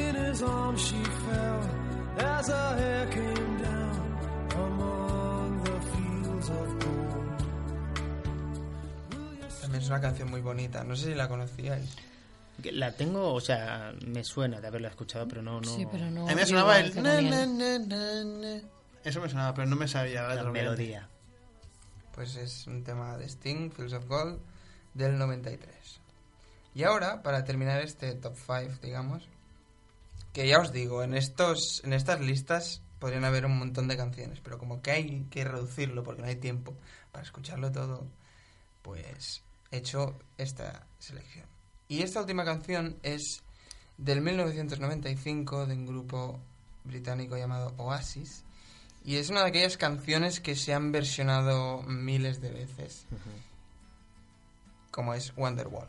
In his arms she fell. As her hair came down among the fields of gold. También es una canción muy bonita. No sé si la conocíais. La tengo, o sea, me suena de haberla escuchado, pero no... no... Sí, pero no. A mí me sonaba el... que na, Daniel. na, na, na, na. Eso me sonaba, pero no me sabía la melodía. Pues es un tema de Sting, Fields of Gold, del 93. Y ahora, para terminar este top 5, digamos, que ya os digo, en, estos, en estas listas podrían haber un montón de canciones, pero como que hay que reducirlo porque no hay tiempo para escucharlo todo, pues he hecho esta selección. Y esta última canción es del 1995 de un grupo británico llamado Oasis. Y es una de aquellas canciones que se han versionado miles de veces, como es Wonderwall.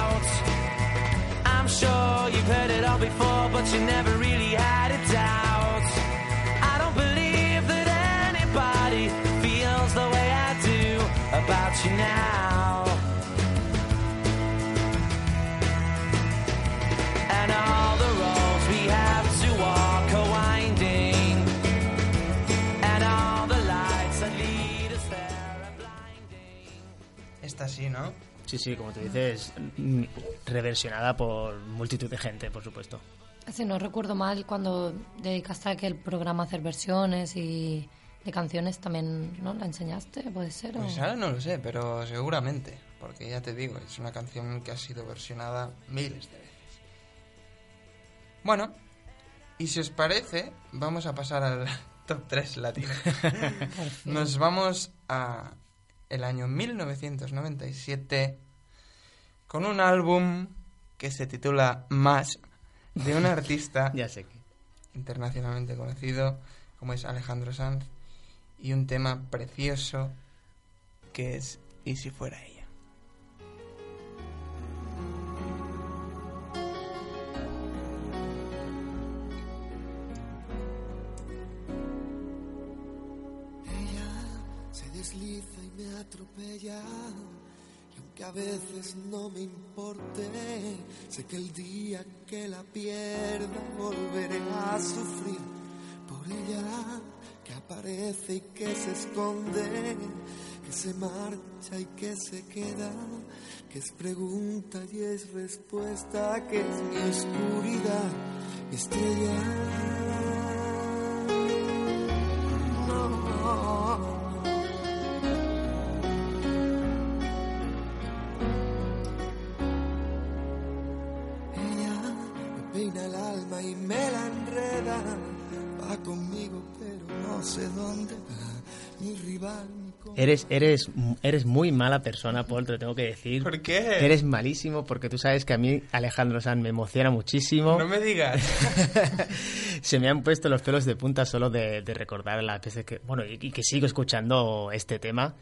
You never really had a doubt. I don't believe that anybody feels the way I do about you now. And all the roads we have to walk are winding, and all the lights that lead us there are blinding. Esta sí, ¿no? Sí, sí, como tú dices, mm, reversionada por multitud de gente, por supuesto. Si no recuerdo mal, cuando dedicaste a aquel programa a hacer versiones y de canciones, también ¿no? la enseñaste, puede ser. o- Pues ahora no lo sé, pero seguramente, porque ya te digo, es una canción que ha sido versionada miles de veces. Bueno, y si os parece, vamos a pasar al top 3 latino. Nos vamos a el año 1997 con un álbum que se titula Más de un artista Ya sé que. internacionalmente conocido como es Alejandro Sanz y un tema precioso que es Y si fuera ella. Ella se desliza y me atropella. Aunque a veces no me importe, sé que el día que la pierda volveré a sufrir por ella que aparece y que se esconde, que se marcha y que se queda, que es pregunta y es respuesta, que es mi oscuridad, mi estrella. Y me la enreda. Va conmigo, pero no sé dónde va. Mi rival, Eres, eres, eres muy mala persona, Paul, te lo tengo que decir. ¿Por qué? Eres malísimo porque tú sabes que a mí Alejandro Sanz me emociona muchísimo. No me digas. Se me han puesto los pelos de punta solo de, de recordar las veces que... Bueno, y, y que sigo escuchando este tema.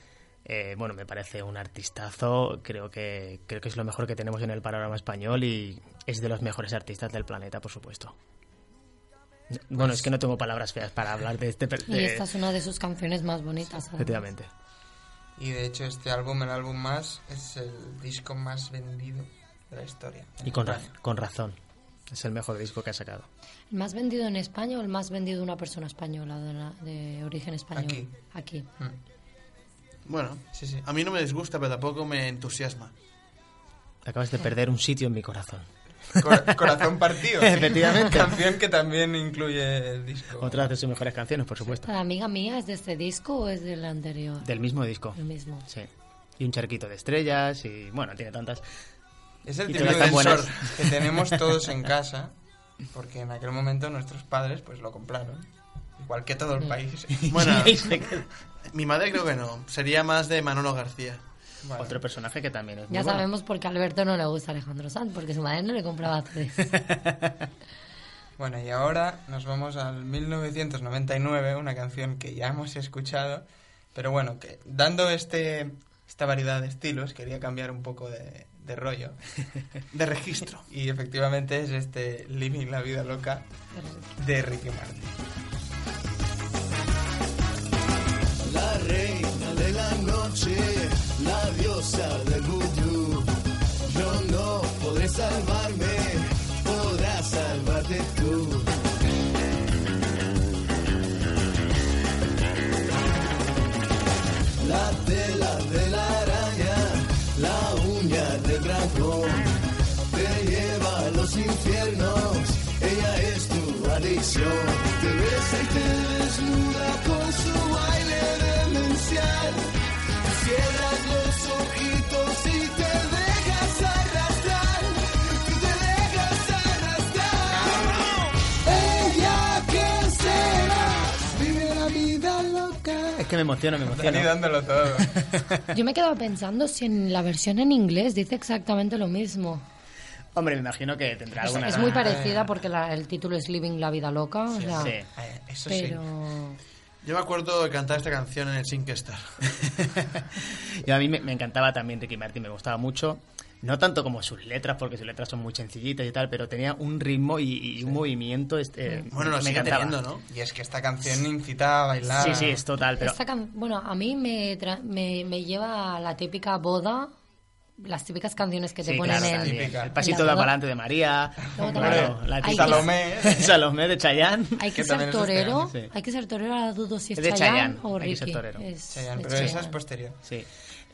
Eh, bueno, me parece un artistazo. Creo que, creo que es lo mejor que tenemos en el panorama español y es de los mejores artistas del planeta, por supuesto. Bueno, es que no tengo palabras feas para hablar de este... per- Y de- esta es una de sus canciones más bonitas. además. Efectivamente. Y de hecho este álbum, el álbum más, es el disco más vendido de la historia. Y con, ra- España. con razón. Es el mejor disco que ha sacado. ¿El más vendido en España o el más vendido de una persona española, de, una- de origen español? Aquí. Aquí. Bueno, a mí no me disgusta, pero tampoco me entusiasma. Acabas de perder un sitio en mi corazón. Cor- Corazón partido. Efectivamente. Canción que también incluye el disco. Otras de sus mejores canciones, por supuesto. ¿La amiga mía es de este disco o es del anterior? Del mismo disco. El mismo. Sí. Y un charquito de estrellas y bueno, tiene tantas. Es el típico sensor que tenemos todos en casa, porque en aquel momento nuestros padres pues lo compraron. Igual que todo el país. Bueno, Mi madre creo que no. Sería más de Manolo García. Vale. Otro personaje que también es muy Ya bueno. sabemos por qué a Alberto no le gusta Alejandro Sanz, porque su madre no le compraba CDs. Bueno, y ahora nos vamos al 1999, una canción que ya hemos escuchado, pero bueno, que dando este esta variedad de estilos, quería cambiar un poco de, de rollo. De registro. Y efectivamente es este Living la Vida Loca de Ricky Martin. La noche, la diosa del vudú. Yo no podré salvarme, podrás salvarte tú. La tela de la araña, la uña del dragón, te lleva a los infiernos, ella es tu adicción. Que me emociona, me Dani emociona. dándolo todo. Yo me he quedado pensando si en la versión en inglés dice exactamente lo mismo. Hombre, me imagino que tendrá Es, alguna. es muy parecida porque la- el título es Living la vida loca, o sea, Sí. Eh, Eso sí. pero Yo me acuerdo de cantar esta canción en el Sinkestar. Y a mí me, me encantaba también Ricky Martin, me gustaba mucho. No tanto como sus letras, porque sus letras son muy sencillitas y tal, pero tenía un ritmo y, y un movimiento. Este, Bueno, lo me sigue teniendo, ¿no? Y es que esta canción incita a bailar. Sí, sí, es total, pero esta can- bueno, a mí me, tra- me, me lleva a la típica boda, las típicas canciones que te Sí, ponen claro, en, típica. El pasito de adelante de María. Claro, la típica- Salomé. Salomé de Chayanne. Hay que Que ser este torero, sí. hay que ser torero, ahora dudo si es, Es de Chayanne, Chayanne, o hay que Ricky. ser torero. Es- Chayanne, es pero esa es posterior. Sí.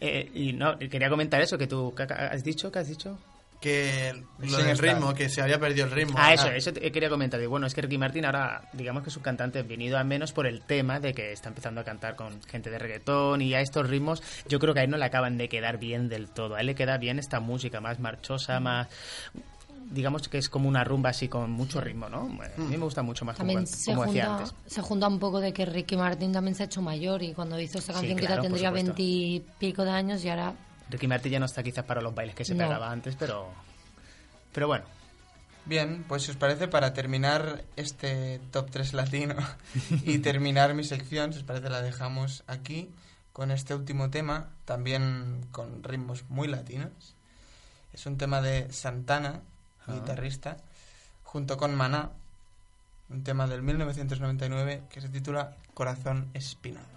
Eh, y no, quería comentar eso que tú has dicho, que has dicho. Que lo del ritmo, que se había perdido el ritmo. Ah, eso, eso te- quería comentar. Y bueno, es que Ricky Martin ahora, digamos que es un cantante venido a menos por el tema de que está empezando a cantar con gente de reggaetón y a estos ritmos, yo creo que a él no le acaban de quedar bien del todo. A él le queda bien esta música más marchosa, más digamos que es como una rumba así con mucho ritmo, ¿no? A mí me gusta mucho más como, También se como decía junta, antes. se junta un poco de que Ricky Martin también se ha hecho mayor y cuando hizo esta Sí, canción claro, quizá por tendría veintipico de años y ahora Ricky Martin ya no está quizás para los bailes que se No. pegaba antes, pero pero bueno, Bien, pues si os parece, para terminar este top 3 latino y terminar mi sección, si os parece, la dejamos aquí con este último tema, también con ritmos muy latinos. Es un tema de Santana, Ah. guitarrista, junto con Maná, un tema del 1999 que se titula Corazón Espinado.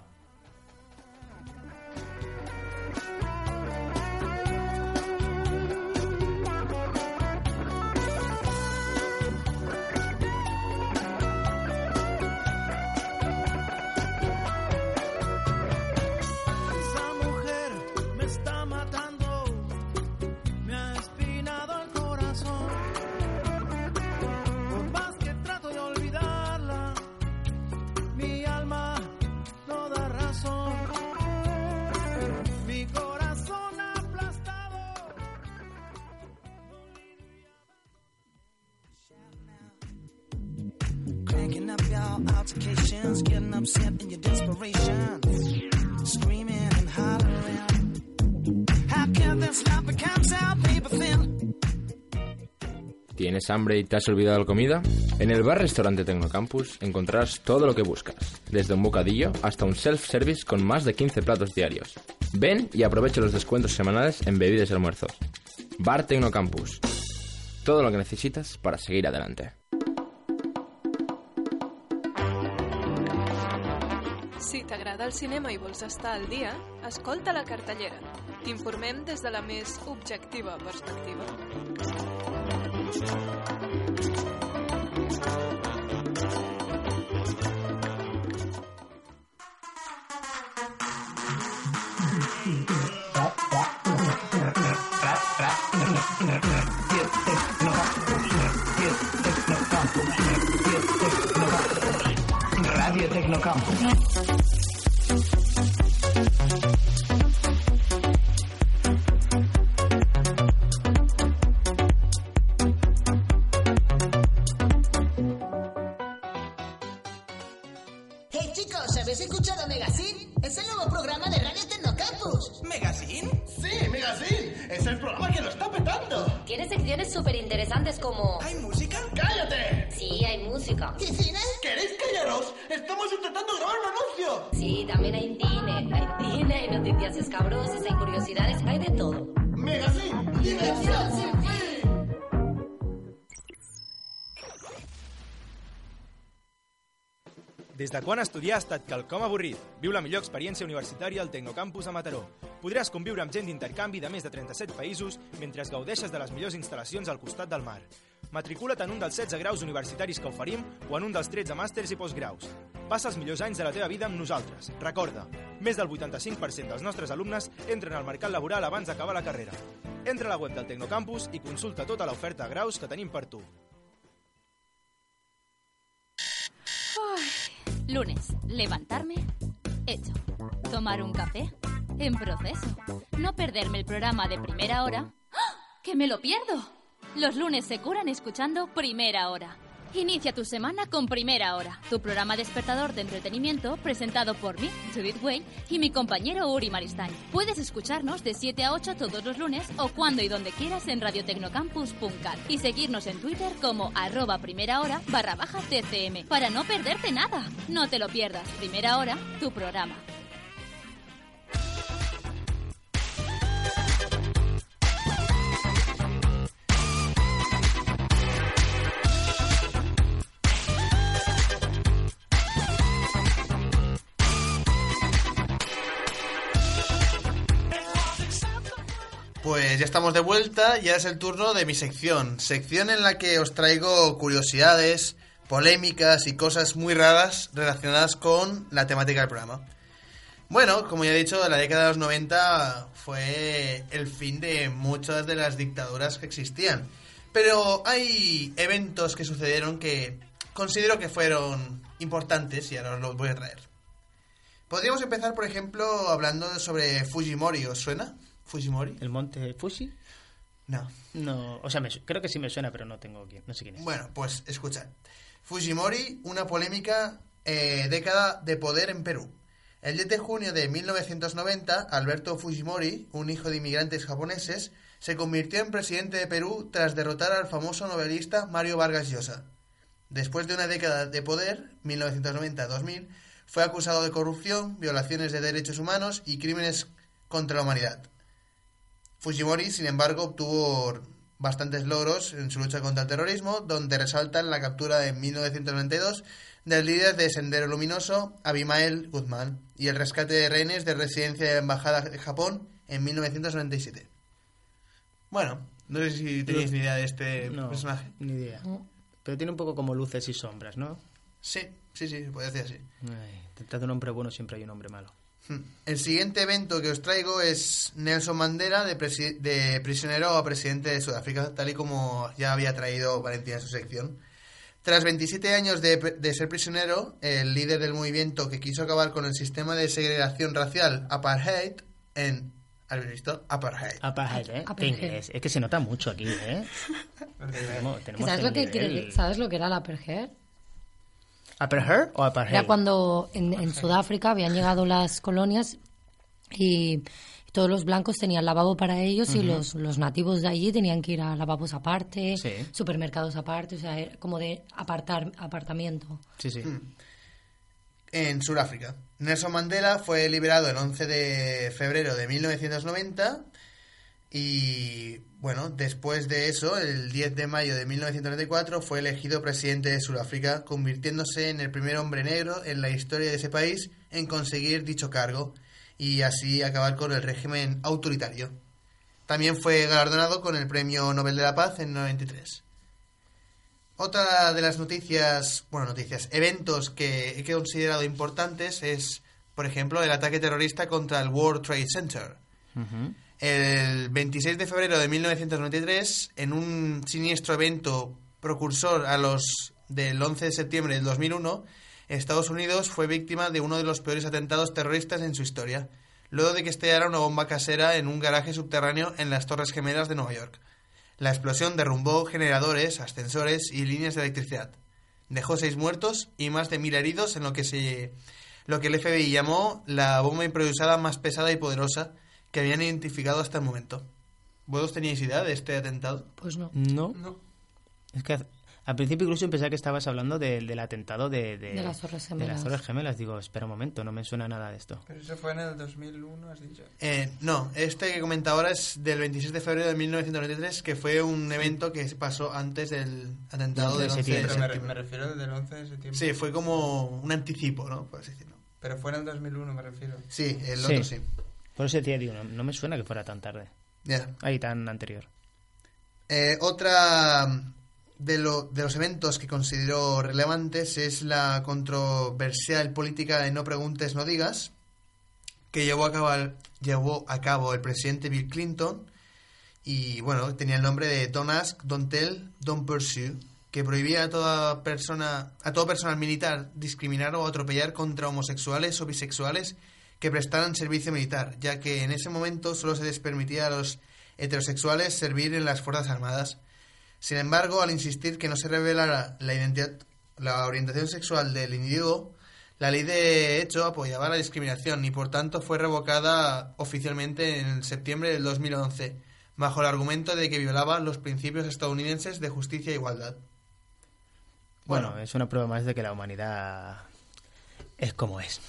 ¿Tienes hambre y te has olvidado la comida? En el bar-restaurante Tecnocampus encontrarás todo lo que buscas, desde un bocadillo hasta un self-service con más de 15 platos diarios. Ven y aprovecha los descuentos semanales en bebidas y almuerzos. Bar Tecnocampus. Todo lo que necesitas para seguir adelante. Si t'agrada el cinema i vols estar al dia, escolta la cartellera. T'informem des de la més objectiva perspectiva. Radio Tecnocampo. Estudiar ha estat quelcom avorrit? Viu la millor experiència universitària al Tecnocampus a Mataró. Podràs conviure amb gent d'intercanvi de més de 37 països mentre gaudeixes de les millors instal·lacions al costat del mar. Matricula't en un dels 16 graus universitaris que oferim o en un dels 13 màsters i postgraus. Passa els millors anys de la teva vida amb nosaltres. Recorda, més del 85% dels nostres alumnes entren al mercat laboral abans d'acabar la carrera. Entra a la web del Tecnocampus i consulta tota l'oferta de graus que tenim per tu. Lunes, levantarme, hecho. Tomar un café, en proceso. No perderme el programa de primera hora. ¡Ah! ¡Que me lo pierdo! Los lunes se curan escuchando Primera Hora. Inicia tu semana con Primera Hora, tu programa despertador de entretenimiento presentado por mí, Judith Way, y mi compañero Uri Maristán. Puedes escucharnos de 7 a 8 todos los lunes o cuando y donde quieras en radiotecnocampus.cat y seguirnos en Twitter como arroba primera hora barra baja TCM para no perderte nada. No te lo pierdas. Primera Hora, tu programa. Ya estamos de vuelta, ya es el turno de mi sección. Sección en la que os traigo curiosidades, polémicas y cosas muy raras relacionadas con la temática del programa. Bueno, como ya he dicho, la década de los 90 fue el fin de muchas de las dictaduras que existían. Pero hay eventos que sucedieron que considero que fueron importantes y ahora os los voy a traer. Podríamos empezar, por ejemplo, hablando sobre Fujimori. ¿Os suena? Fujimori. ¿El monte Fuji? No. No, o sea, me creo que sí me suena, pero no tengo quién, no sé quién es. Bueno, pues escuchad. Fujimori, una polémica eh, década de poder en Perú. El 10 de junio de 1990, Alberto Fujimori, un hijo de inmigrantes japoneses, se convirtió en presidente de Perú tras derrotar al famoso novelista Mario Vargas Llosa. Después de una década de poder, 1990-2000, fue acusado de corrupción, violaciones de derechos humanos y crímenes contra la humanidad. Fujimori, sin embargo, obtuvo bastantes logros en su lucha contra el terrorismo, donde resaltan la captura en 1992 del líder de Sendero Luminoso, Abimael Guzmán, y el rescate de rehenes de residencia de la Embajada de Japón en 1997. Bueno, no sé si tenéis ni idea de este No, personaje. Ni idea. Pero tiene un poco como luces y sombras, ¿no? Sí, sí, sí, se puede decir así. Ay, detrás de un hombre bueno siempre hay un hombre malo. Hmm. El siguiente evento que os traigo es Nelson Mandela de, de prisionero a presidente de Sudáfrica, tal y como ya había traído Valentina en su sección. Tras 27 años de, de ser prisionero, el líder del movimiento que quiso acabar con el sistema de segregación racial apartheid en... ¿Habéis visto? Apartheid. Apartheid, ¿eh? Apartheid. Qué inglés. Es que se nota mucho aquí, ¿eh? tenemos, tenemos ¿Sabes el lo, que, ¿Sabes lo que era la apartheid? ¿Apartheid o apartheid? Era cuando en, en Sudáfrica habían llegado las colonias y todos los blancos tenían lavabo para ellos y los, los nativos de allí tenían que ir a lavabos aparte, Sí. supermercados aparte, o sea, era como de apartar, apartamiento. Sí, sí. Hmm. En Sudáfrica. Nelson Mandela fue liberado el 11 de febrero de 1990 y, bueno, después de eso, el 10 de mayo de 1994, fue elegido presidente de Sudáfrica, convirtiéndose en el primer hombre negro en la historia de ese país en conseguir dicho cargo y así acabar con el régimen autoritario. También fue galardonado con el Premio Nobel de la Paz en 93. Otra de las noticias, bueno, noticias, eventos que he considerado importantes es, por ejemplo, el ataque terrorista contra el World Trade Center. El 26 de febrero de 1993, en un siniestro evento precursor a los del 11 de septiembre del 2001, Estados Unidos fue víctima de uno de los peores atentados terroristas en su historia, luego de que estallara una bomba casera en un garaje subterráneo en las Torres Gemelas de Nueva York. La explosión derrumbó generadores, ascensores y líneas de electricidad. Dejó seis muertos y más de mil heridos en lo que se lo que el FBI llamó la bomba improvisada más pesada y poderosa que habían identificado hasta el momento. ¿Vosotros teníais idea de este atentado? Pues no. No. Es que al principio incluso pensaba que estabas hablando del- del atentado de, de, De las Torres de Gemelas. las Torres Gemelas. Digo, espera un momento, no me suena nada de esto. Pero eso fue en el 2001, has dicho. Eh, no, este que comenta ahora es del 26 de febrero de 1993, que fue un evento que se pasó antes del atentado De del 11 de septiembre. Pero me refiero al del 11 de septiembre. Sí, fue como un anticipo, ¿no? Por así decirlo. Pero fue en el 2001, me refiero. Sí, el Sí. otro sí. Por eso decía, digo, no, no me suena que fuera tan tarde. Ya. Ahí, tan anterior. Eh, otra de, lo- de los eventos que considero relevantes es la controversial política de no preguntes, no digas, que llevó a cabo, el- llevó a cabo el presidente Bill Clinton y, bueno, tenía el nombre de Don't Ask, Don't Tell, Don't Pursue, que prohibía a toda persona, a todo personal militar discriminar o atropellar contra homosexuales o bisexuales que prestaran servicio militar, ya que en ese momento solo se les permitía a los heterosexuales servir en las Fuerzas Armadas. Sin embargo, al insistir que no se revelara la identidad, la orientación sexual del individuo, la ley de hecho apoyaba la discriminación y por tanto fue revocada oficialmente en septiembre del 2011, bajo el argumento de que violaba los principios estadounidenses de justicia e igualdad. Bueno, es una prueba más de que la humanidad es como es.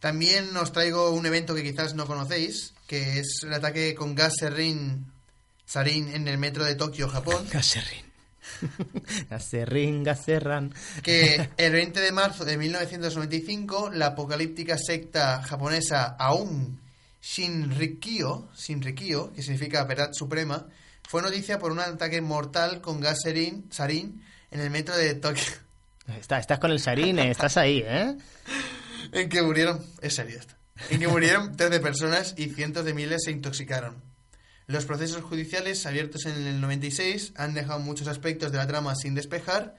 También os traigo un evento que quizás no conocéis, que es el ataque con gas serrín, sarín en el metro de Tokio, Japón. Gas serrín. Gaserrín, gaserran. que el 20 de marzo de 1995 la apocalíptica secta japonesa Aum Shinrikyo, Shinrikyo, que significa verdad suprema, fue noticia por un ataque mortal con gas sarín en el metro de Tokio, Está- estás con el sarín, eh, estás ahí, ¿eh? en que murieron, es serio esto, en murieron 13 personas y cientos de miles se intoxicaron. Los procesos judiciales abiertos en el 96 han dejado muchos aspectos de la trama sin despejar,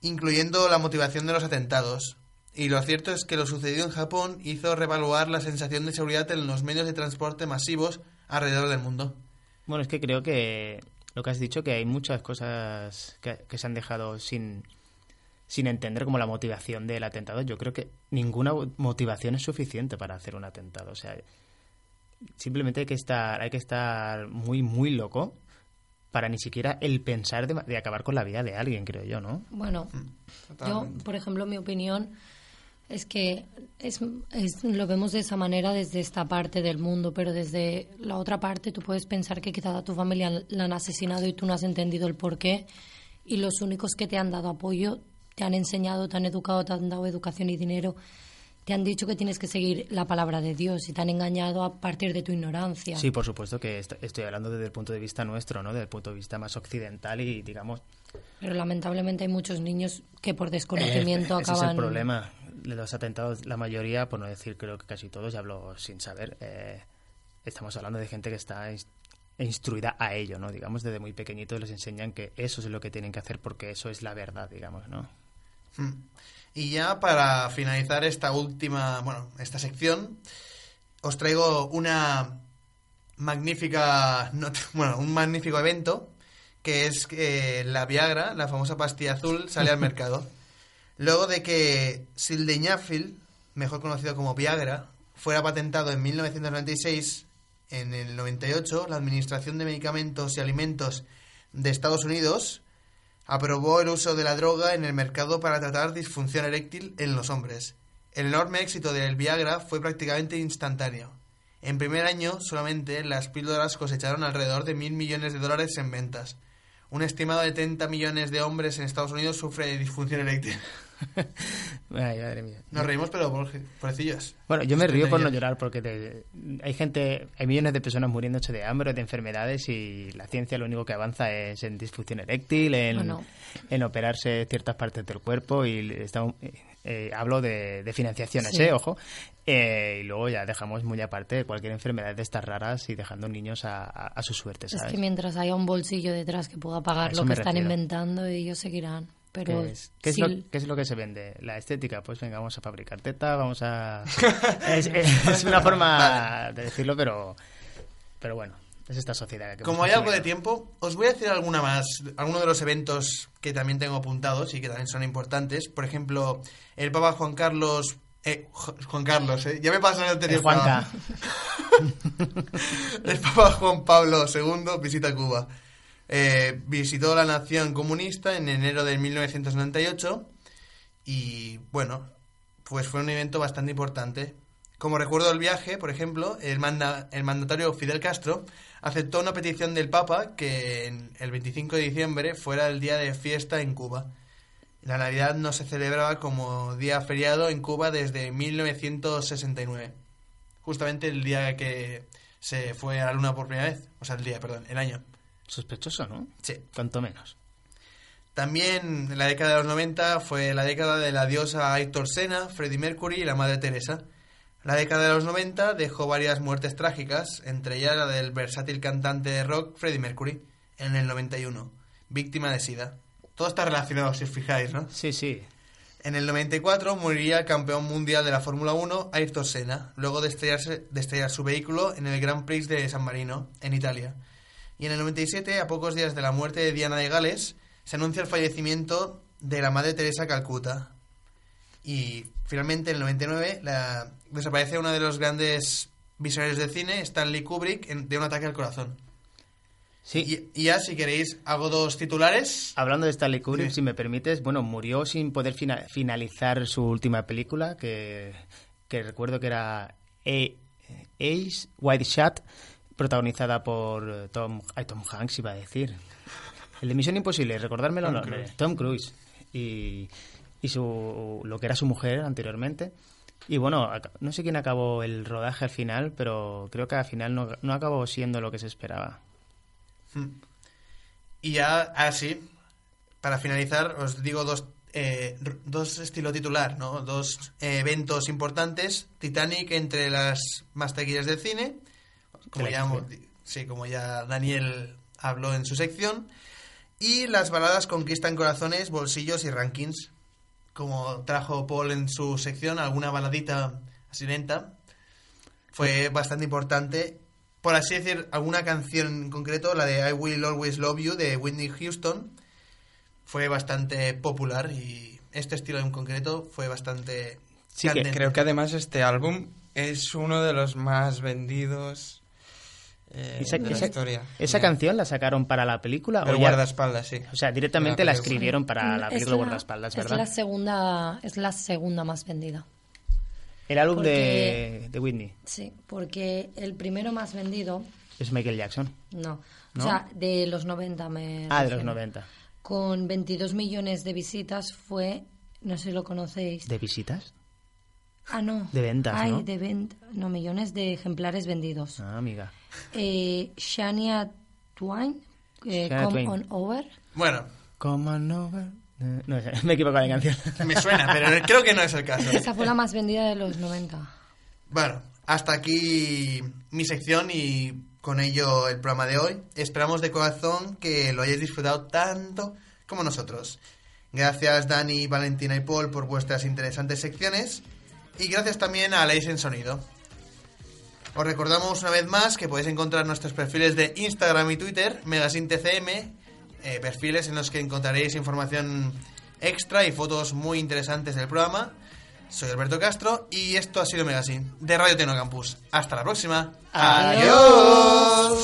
incluyendo la motivación de los atentados. Y lo cierto es que lo sucedido en Japón hizo revaluar la sensación de seguridad en los medios de transporte masivos alrededor del mundo. Bueno, es que creo que lo que has dicho, que hay muchas cosas que, que se han dejado sin, sin entender como la motivación del atentado. Yo creo que ninguna motivación es suficiente para hacer un atentado. O sea, simplemente hay que estar, hay que estar muy, muy loco para ni siquiera el pensar de, de acabar con la vida de alguien, creo yo, ¿no? Bueno, yo, Totalmente. por ejemplo, mi opinión es que es, es- lo vemos de esa manera desde esta parte del mundo, pero desde la otra parte tú puedes pensar que quizás a tu familia la han asesinado y tú no has entendido el por qué y los únicos que te han dado apoyo, te han enseñado, te han educado, te han dado educación y dinero, te han dicho que tienes que seguir la palabra de Dios y te han engañado a partir de tu ignorancia. Sí, por supuesto que est- estoy hablando desde el punto de vista nuestro, ¿no? Desde el punto de vista más occidental y, digamos, Pero lamentablemente hay muchos niños que por desconocimiento Eh, ese acaban... es el problema. De los atentados, la mayoría, por no decir creo que casi todos, ya hablo sin saber, eh, estamos hablando de gente que está ins- instruida a ello, ¿no? Digamos, desde muy pequeñitos les enseñan que eso es lo que tienen que hacer porque eso es la verdad, digamos, ¿no? Hmm. Y ya para finalizar esta última, bueno, esta sección, os traigo una magnífica, bueno, un magnífico evento que es que la Viagra, la famosa pastilla azul, sale al mercado. Luego de que Sildenafil, mejor conocido como Viagra, fuera patentado en 1996, en el 98, la Administración de Medicamentos y Alimentos de Estados Unidos aprobó el uso de la droga en el mercado para tratar disfunción eréctil en los hombres. El enorme éxito del Viagra fue prácticamente instantáneo. En primer año solamente las píldoras cosecharon alrededor de mil millones de dólares en ventas. Un estimado de 30 millones de hombres en Estados Unidos sufre de disfunción eréctil. Ay, madre mía. Nos reímos, pero por, pobrecillos. Bueno, yo me río por no llorar porque te- hay gente, hay millones de personas muriéndose de hambre, de enfermedades y la ciencia lo único que avanza es en disfunción eréctil, en, Bueno. en operarse ciertas partes del cuerpo y estamos, eh, hablo de, de financiaciones, Sí. eh, ojo, Eh, y luego ya dejamos muy aparte cualquier enfermedad de estas raras y dejando niños a, a- a su suerte, Es ¿sabes? que mientras haya un bolsillo detrás que pueda A pagar lo que están refiero. inventando, ellos seguirán. pero ¿Qué es, qué es sí- lo, qué es lo que se vende? La estética. Pues venga, vamos a fabricar teta, vamos a... es, es una forma de decirlo, pero, pero bueno, es esta sociedad. Que Como hay algo de tiempo, os voy a decir alguna más, algunos de los eventos que también tengo apuntados y que también son importantes. Por ejemplo, el Papa Juan Carlos... eh, Juan Carlos, eh, ya me pasa en el anterior El Juanca. El Papa Juan Pablo II visita Cuba. Eh, visitó la nación comunista en enero de 1998 y bueno, pues fue un evento bastante importante. Como recuerdo del viaje, por ejemplo, el, manda- el mandatario Fidel Castro aceptó una petición del Papa que en el 25 de diciembre fuera el día de fiesta en Cuba. La Navidad no se celebraba como día feriado en Cuba desde 1969. Justamente el día que se fue a la luna por primera vez. O sea, el día, perdón, el año. Sospechoso, ¿no? Sí. Cuanto menos. También en la década de los 90 fue la década de la diosa Aitor Sena, Freddie Mercury y la Madre Teresa. La década de los 90 dejó varias muertes trágicas, entre ellas la del versátil cantante de rock Freddie Mercury, en el 91, víctima de SIDA. Todo está relacionado, si os fijáis, ¿no? Sí, sí. En el 94 moriría el campeón mundial de la Fórmula 1, Ayrton Senna, luego de, estrellarse, de estrellar su vehículo en el Grand Prix de San Marino, en Italia. Y en el 97, a pocos días de la muerte de Diana de Gales, se anuncia el fallecimiento de la Madre Teresa Calcuta. Y finalmente, en el 99, la- desaparece uno de los grandes visionarios del cine, Stanley Kubrick, en- de un ataque al corazón. Sí. Y, y ya, si queréis, hago dos titulares. Hablando de Stanley Kubrick, si me permites, bueno, murió sin poder fina- finalizar su última película, que, que recuerdo que era Ace White Shot, protagonizada por Tom, ay, Tom Hanks, iba a decir. El de Misión Imposible, recordármelo, Tom no, Cruise. Tom Cruise. Y, y su, lo que era su mujer anteriormente. Y bueno, no sé quién acabó el rodaje al final, pero creo que al final no, no acabó siendo lo que se esperaba. Mm. Y ya, así, para finalizar, os digo dos, eh, dos estilo titular, ¿no? Dos eh, eventos importantes. Titanic entre las más taquilleras del cine, como ya, sí, como ya Daniel habló en su sección. Y las baladas conquistan corazones, bolsillos y rankings. Como trajo Paul en su sección, alguna baladita así lenta. Fue bastante importante. Por así decir, alguna canción en concreto, la de I Will Always Love You de Whitney Houston, fue bastante popular y este estilo en concreto fue bastante... Sí, que creo que además este álbum es uno de los más vendidos eh, Esa, de la esa- historia. ¿esa canción la sacaron para la película? El ya- guardaespaldas, sí. O sea, directamente La la, escribieron para la Es película Guardaespaldas, Es ¿verdad? la segunda, es la segunda más vendida. El álbum Porque- de, de Whitney Sí, porque el primero más vendido, es Michael Jackson. no, ¿No? o sea, de los 90 me Ah, de los refiero. 90. Con 22 millones de visitas fue, no sé si lo conocéis. ¿De visitas? Ah, no. De ventas, Ay, ¿no? de venta, no, millones de ejemplares vendidos. Ah, amiga. Eh, Shania Twain, eh, Shania Come Twain. On Over. Bueno, Come on over. Eh, No sé, me he equivocado de canción. me suena, pero creo que no es el caso. Esa fue la más vendida de los 90. Bueno, hasta aquí mi sección y con ello el programa de hoy. Esperamos de corazón que lo hayáis disfrutado tanto como nosotros. Gracias Dani, Valentina y Paul por vuestras interesantes secciones y gracias también a Leis Sonido. Os recordamos una vez más que podéis encontrar nuestros perfiles de Instagram y Twitter, MegasinTCM, eh, perfiles en los que encontraréis información extra y fotos muy interesantes del programa. Soy Alberto Castro y esto ha sido Megasin de Radio Tecnocampus. Hasta la próxima. Adiós.